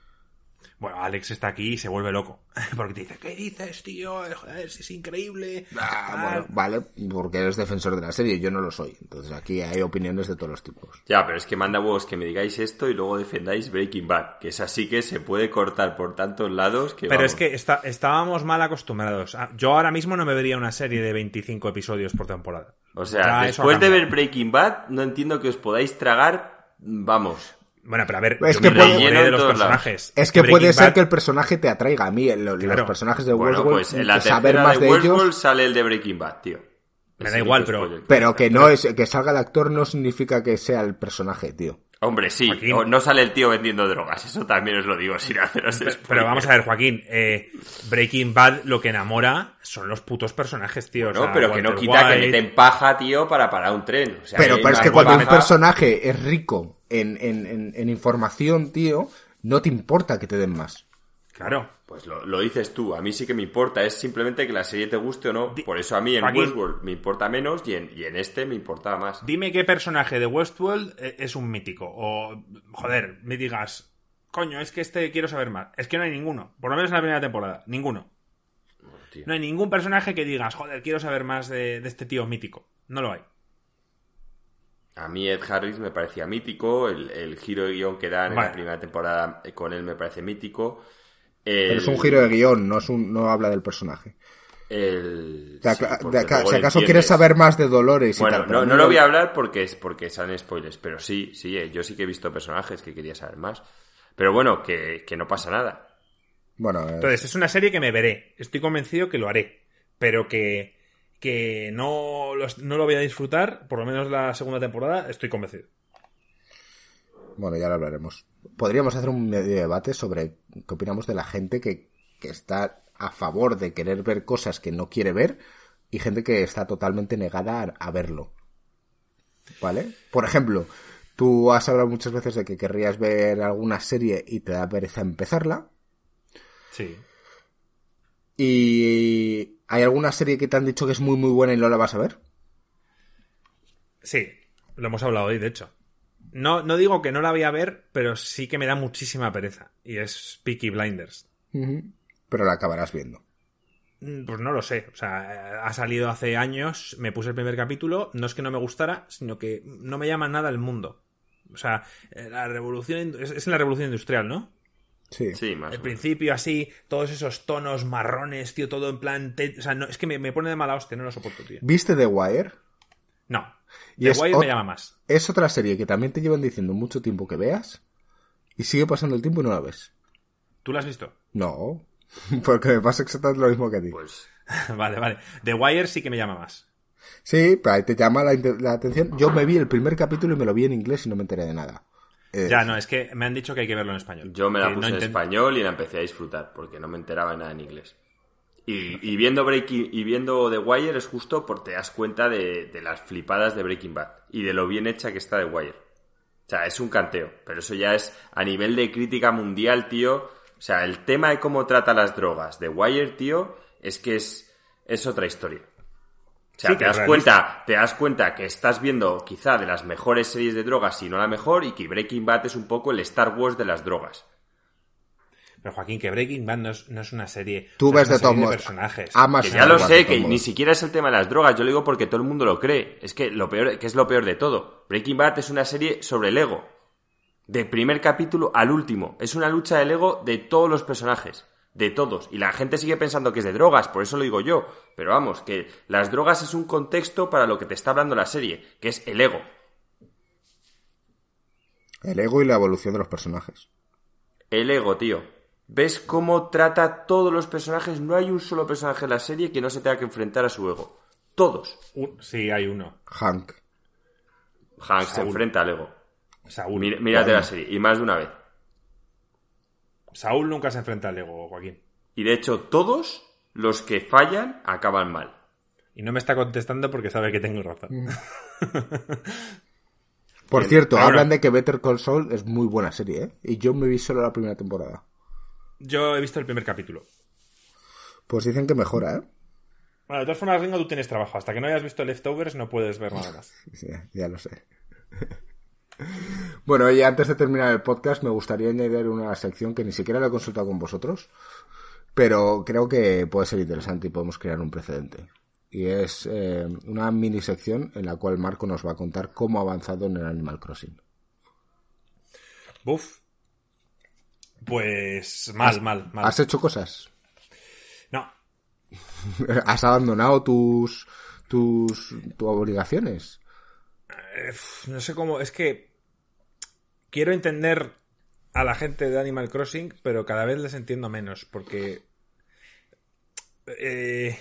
Bueno, Alex está aquí y se vuelve loco. Porque te dice, ¿qué dices, tío? Si es increíble. Ah, bueno, vale, porque eres defensor de la serie, yo no lo soy. Entonces aquí hay opiniones de todos los tipos. Ya, pero es que manda huevos que me digáis esto y luego defendáis Breaking Bad, que es así que se puede cortar por tantos lados que Pero vamos. es que está- estábamos mal acostumbrados. Ah, Yo ahora mismo no me vería una serie de 25 episodios por temporada. O sea, Ya después de ver Breaking Bad, no entiendo que os podáis tragar, vamos. Bueno, pero a ver, Es yo que me puede- de los personajes. Es que Breaking puede ser Bad- que el personaje te atraiga a mí, el- los Claro. personajes de Bueno, Westworld, pues en la saber más de de ellos, sale el de Breaking Bad, tío. Me da igual, pero- pero que no es que salga el actor no significa que sea el personaje, tío. Hombre, sí, Joaquín. o- no sale el tío vendiendo drogas, eso también os lo digo sin haceros Pero, spoiler. pero vamos a ver, Joaquín. eh, Breaking Bad lo que enamora son los putos personajes, tío. O No, sea, pero que no quita que White- meten paja, tío, para parar un tren. O sea, Pero, es que cuando un personaje es rico en, en, en, en información, tío, no te importa que te den más. Claro. Pues lo, lo dices tú, a mí sí que me importa, es simplemente que la serie te guste o no. Por eso a mí en Joaquín. Westworld me importa menos y en, y en este me importaba más. Dime qué personaje de Westworld eh, es un mítico. O, joder, me digas, coño, es que este quiero saber más. Es que no hay ninguno. Por lo menos en la primera temporada. Ninguno. tío. No hay ningún personaje que digas, joder, quiero saber más de, de este tío mítico. No lo hay. A mí Ed Harris me parecía mítico, el, el giro de guion que dan en la primera temporada con él me parece mítico. Pero es un giro de guion, no, es un, no habla del personaje. el- sí, de si acaso quieres saber más de Dolores y Bueno, tal, no, no lo voy a hablar porque es porque salen spoilers, pero sí, sí, eh, yo sí que he visto personajes que quería saber más. Pero bueno, que, que no pasa nada. Bueno, eh, Entonces, es una serie que me veré. Estoy convencido que lo haré. Pero que, que no, lo, no lo voy a disfrutar, por lo menos la segunda temporada, estoy convencido. Bueno, ya lo hablaremos. Podríamos hacer un medio debate sobre qué opinamos de la gente que, que está a favor de querer ver cosas que no quiere ver y gente que está totalmente negada a, a verlo. ¿Vale? Por ejemplo, tú has hablado muchas veces de que querrías ver alguna serie y te da pereza empezarla. Sí. ¿Y hay alguna serie que te han dicho que es muy muy buena y no la vas a ver? Sí, lo hemos hablado hoy, de hecho. No, no digo que no la voy a ver, pero sí que me da muchísima pereza. Y es Peaky Blinders. Pero la acabarás viendo. Mm, Pues no lo sé. O sea, ha salido hace años, me puse el primer capítulo, no es que no me gustara, sino que no me llama nada el mundo. O sea, eh, la revolución es, en la revolución industrial, ¿no? Sí. Sí, más. menos. principio así, todos esos tonos marrones, tío, todo en plan... te- O sea, no, es que me, me pone de mala hostia, no lo soporto, tío. ¿Viste The Wire? No. Y The es Wire me llama más. Es otra serie que también te llevan diciendo mucho tiempo que veas y sigue pasando el tiempo y no la ves. ¿Tú la has visto? No, porque me pasa exactamente lo mismo que a ti. Pues vale, vale. The Wire sí que me llama más. Sí, pero ahí te llama la, atención. Yo me vi el primer capítulo y me lo vi en inglés y no me enteré de nada. Eh, Ya, no, es que me han dicho que hay que verlo en español. yo me la puse no en español y la empecé a disfrutar porque no me enteraba de nada en inglés. Y, y viendo Breaking y viendo The Wire es justo porque te das cuenta de, de las flipadas de Breaking Bad y de lo bien hecha que está The Wire. O sea, es un canteo, pero eso ya es a nivel de crítica mundial, tío. O sea, el tema de cómo trata las drogas de Wire, tío, es que es, es otra historia. O sea, Sí, te das cuenta, te das cuenta que estás viendo quizá de las mejores series de drogas, si no la mejor, y que Breaking Bad es un poco el Star Wars de las drogas. Pero Joaquín, que Breaking Bad no es, no es una serie. Tú ves de todos personajes. Amas Que ya lo sé, que ni siquiera es el tema de las drogas, yo lo digo porque todo el mundo lo cree. Es que lo peor, que es lo peor de todo. Breaking Bad es una serie sobre el ego. De primer capítulo al último. Es una lucha del ego de todos los personajes. De todos. Y la gente sigue pensando que es de drogas, por eso lo digo yo. Pero vamos, que las drogas es un contexto para lo que te está hablando la serie, que es el ego. El ego y la evolución de los personajes. El ego, tío. ¿Ves cómo trata a todos los personajes? No hay un solo personaje en la serie que no se tenga que enfrentar a su ego. Todos. Un- sí, hay uno. Hank. Hank se enfrenta al ego. Saúl. Mira- mírate la serie, y más de una vez. Saúl nunca se enfrenta al ego, Joaquín. Y de hecho, todos los que fallan acaban mal. Y no me está contestando porque sabe que tengo Mm. razón. Por Bien, cierto, hablan de que Better Call Saul es muy buena serie, ¿eh? Y yo me vi solo la primera temporada. Yo he visto el primer capítulo. Pues dicen que mejora, ¿eh? Bueno, de todas formas, Ringo, tú tienes trabajo. Hasta que no hayas visto Leftovers no puedes ver nada más. Sí, ya lo sé. Bueno, y antes de terminar el podcast, me gustaría añadir una sección que ni siquiera la he consultado con vosotros, pero creo que puede ser interesante y podemos crear un precedente. Y es eh, una mini sección en la cual Marco nos va a contar cómo ha avanzado en el Animal Crossing. Buf. Pues mal, mal, mal. ¿Has hecho cosas? No, ¿Has abandonado tus, tus, tus obligaciones? no sé cómo. Es que quiero entender a la gente de Animal Crossing, pero cada vez les entiendo menos porque eh,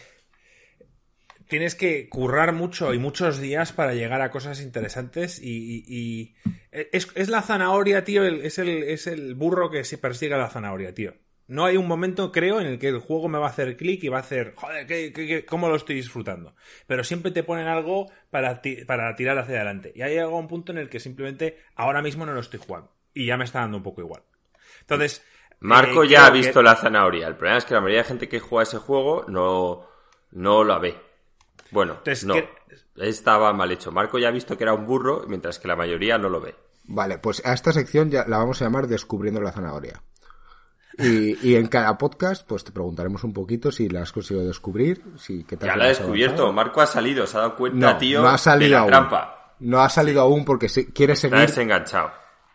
tienes que currar mucho y muchos días para llegar a cosas interesantes y, y- y- es, es la zanahoria, tío, el- es, el, es el burro que se persigue a la zanahoria, tío. No hay un momento, creo, en el que el juego me va a hacer clic y va a hacer, joder, ¿qué, qué- qué- cómo lo estoy disfrutando? Pero siempre te ponen algo para, ti- para tirar hacia adelante. Y hay llegado un punto en el que simplemente ahora mismo no lo estoy jugando. Y ya me está dando un poco igual. Entonces... Marco eh, ya ha que- visto la zanahoria. El problema es que la mayoría de gente que juega ese juego no, no la ve. Bueno, Entonces, no. ¿qué- Estaba mal hecho. Marco ya ha visto que era un burro, mientras que la mayoría no lo ve. Vale, pues a esta sección ya la vamos a llamar Descubriendo la zanahoria. Y, y en cada podcast, pues te preguntaremos un poquito si la has conseguido descubrir, si qué tal Ya la he has descubierto. avanzado. Marco ha salido, se ha dado cuenta, No, tío, no ha salido de la aún. trampa. No ha salido aún porque si, quiere Está seguir. desenganchado.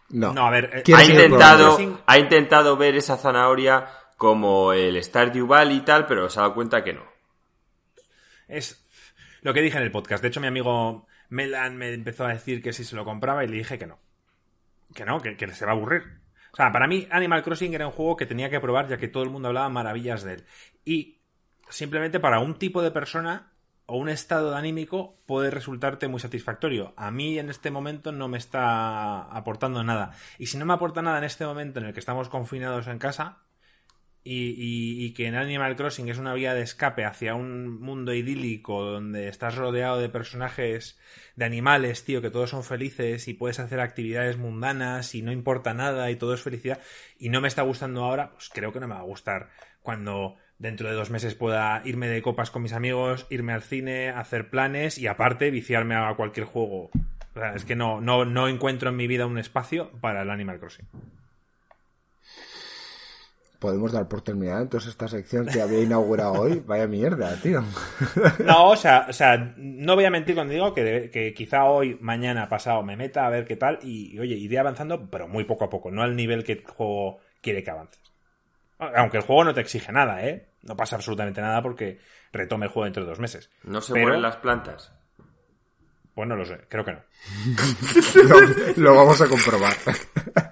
No, No, a ver, eh, Ha intentado, ha intentado ver esa zanahoria como el Stardew Valley y tal, pero se ha dado cuenta que no. Es lo que dije en el podcast. De hecho, mi amigo Melan me empezó a decir que si se lo compraba y le dije que no. Que no, que, que se va a aburrir. O sea, para mí Animal Crossing era un juego que tenía que probar ya que todo el mundo hablaba maravillas de él. Y simplemente para un tipo de persona o un estado de anímico puede resultarte muy satisfactorio. A mí en este momento no me está aportando nada. Y si no me aporta nada en este momento en el que estamos confinados en casa, y, y- y que en Animal Crossing es una vía de escape hacia un mundo idílico donde estás rodeado de personajes, de animales, tío, que todos son felices y puedes hacer actividades mundanas y no importa nada y todo es felicidad y no me está gustando ahora, pues creo que no me va a gustar cuando dentro de dos meses pueda irme de copas con mis amigos, irme al cine, hacer planes y aparte viciarme a cualquier juego. O sea, es que no, no, no encuentro en mi vida un espacio para el Animal Crossing. Podemos dar por terminada entonces esta sección que había inaugurado hoy. Vaya mierda, tío. No, o sea, o sea, no voy a mentir cuando digo que, que quizá hoy, mañana, pasado me meta a ver qué tal y, oye, iré avanzando, pero muy poco a poco, no al nivel que el juego quiere que avances. Aunque el juego no te exige nada, ¿eh? No pasa absolutamente nada porque retome el juego dentro de dos meses. ¿No se Pero- mueren las plantas? Pues no lo sé, creo que no. lo, lo vamos a comprobar.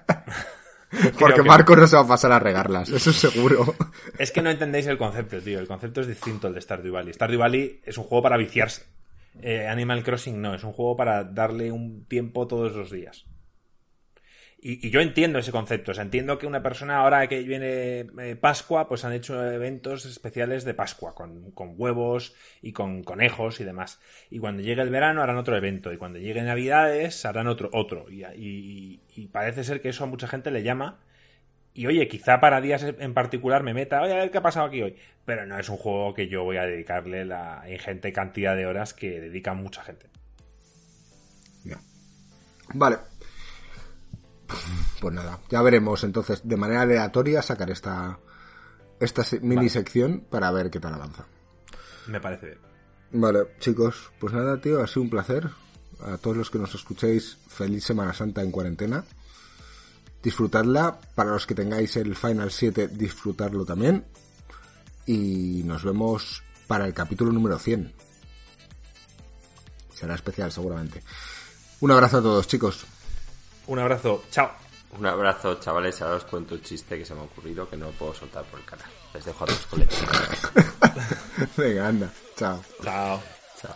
Porque que Marco no se va a pasar a regarlas, eso es seguro. Es que no entendéis el concepto, tío. El concepto es distinto al de Stardew Valley. Stardew Valley es un juego para viciarse. Eh, Animal Crossing no, es un juego para darle un tiempo todos los días. Y, y yo entiendo ese concepto. O sea, entiendo que una persona ahora que viene eh, Pascua, pues han hecho eventos especiales de Pascua, con, huevos y con conejos y demás. Y cuando llegue el verano harán otro evento. Y cuando llegue Navidades harán otro, otro. Y, y- y parece ser que eso a mucha gente le llama. Y oye, quizá para días en particular me meta, oye, a ver qué ha pasado aquí hoy. Pero no es un juego que yo voy a dedicarle la ingente cantidad de horas que dedica mucha gente. Ya. Vale. Pues nada, ya veremos entonces de manera aleatoria sacar esta, esta mini sección para ver qué tal avanza. Me parece bien. Vale, chicos, pues nada, tío, ha sido un placer. A todos los que nos escuchéis, feliz Semana Santa en cuarentena. Disfrutadla. Para los que tengáis el Final 7, disfrutarlo también. Y nos vemos para el capítulo número 100. Será especial, seguramente. Un abrazo a todos, chicos. Un abrazo, chao. Un abrazo, chavales. Ahora os cuento un chiste que se me ha ocurrido que no puedo soltar por el canal. Les dejo a los colegas. Venga, anda. Chao. Chao. Chao.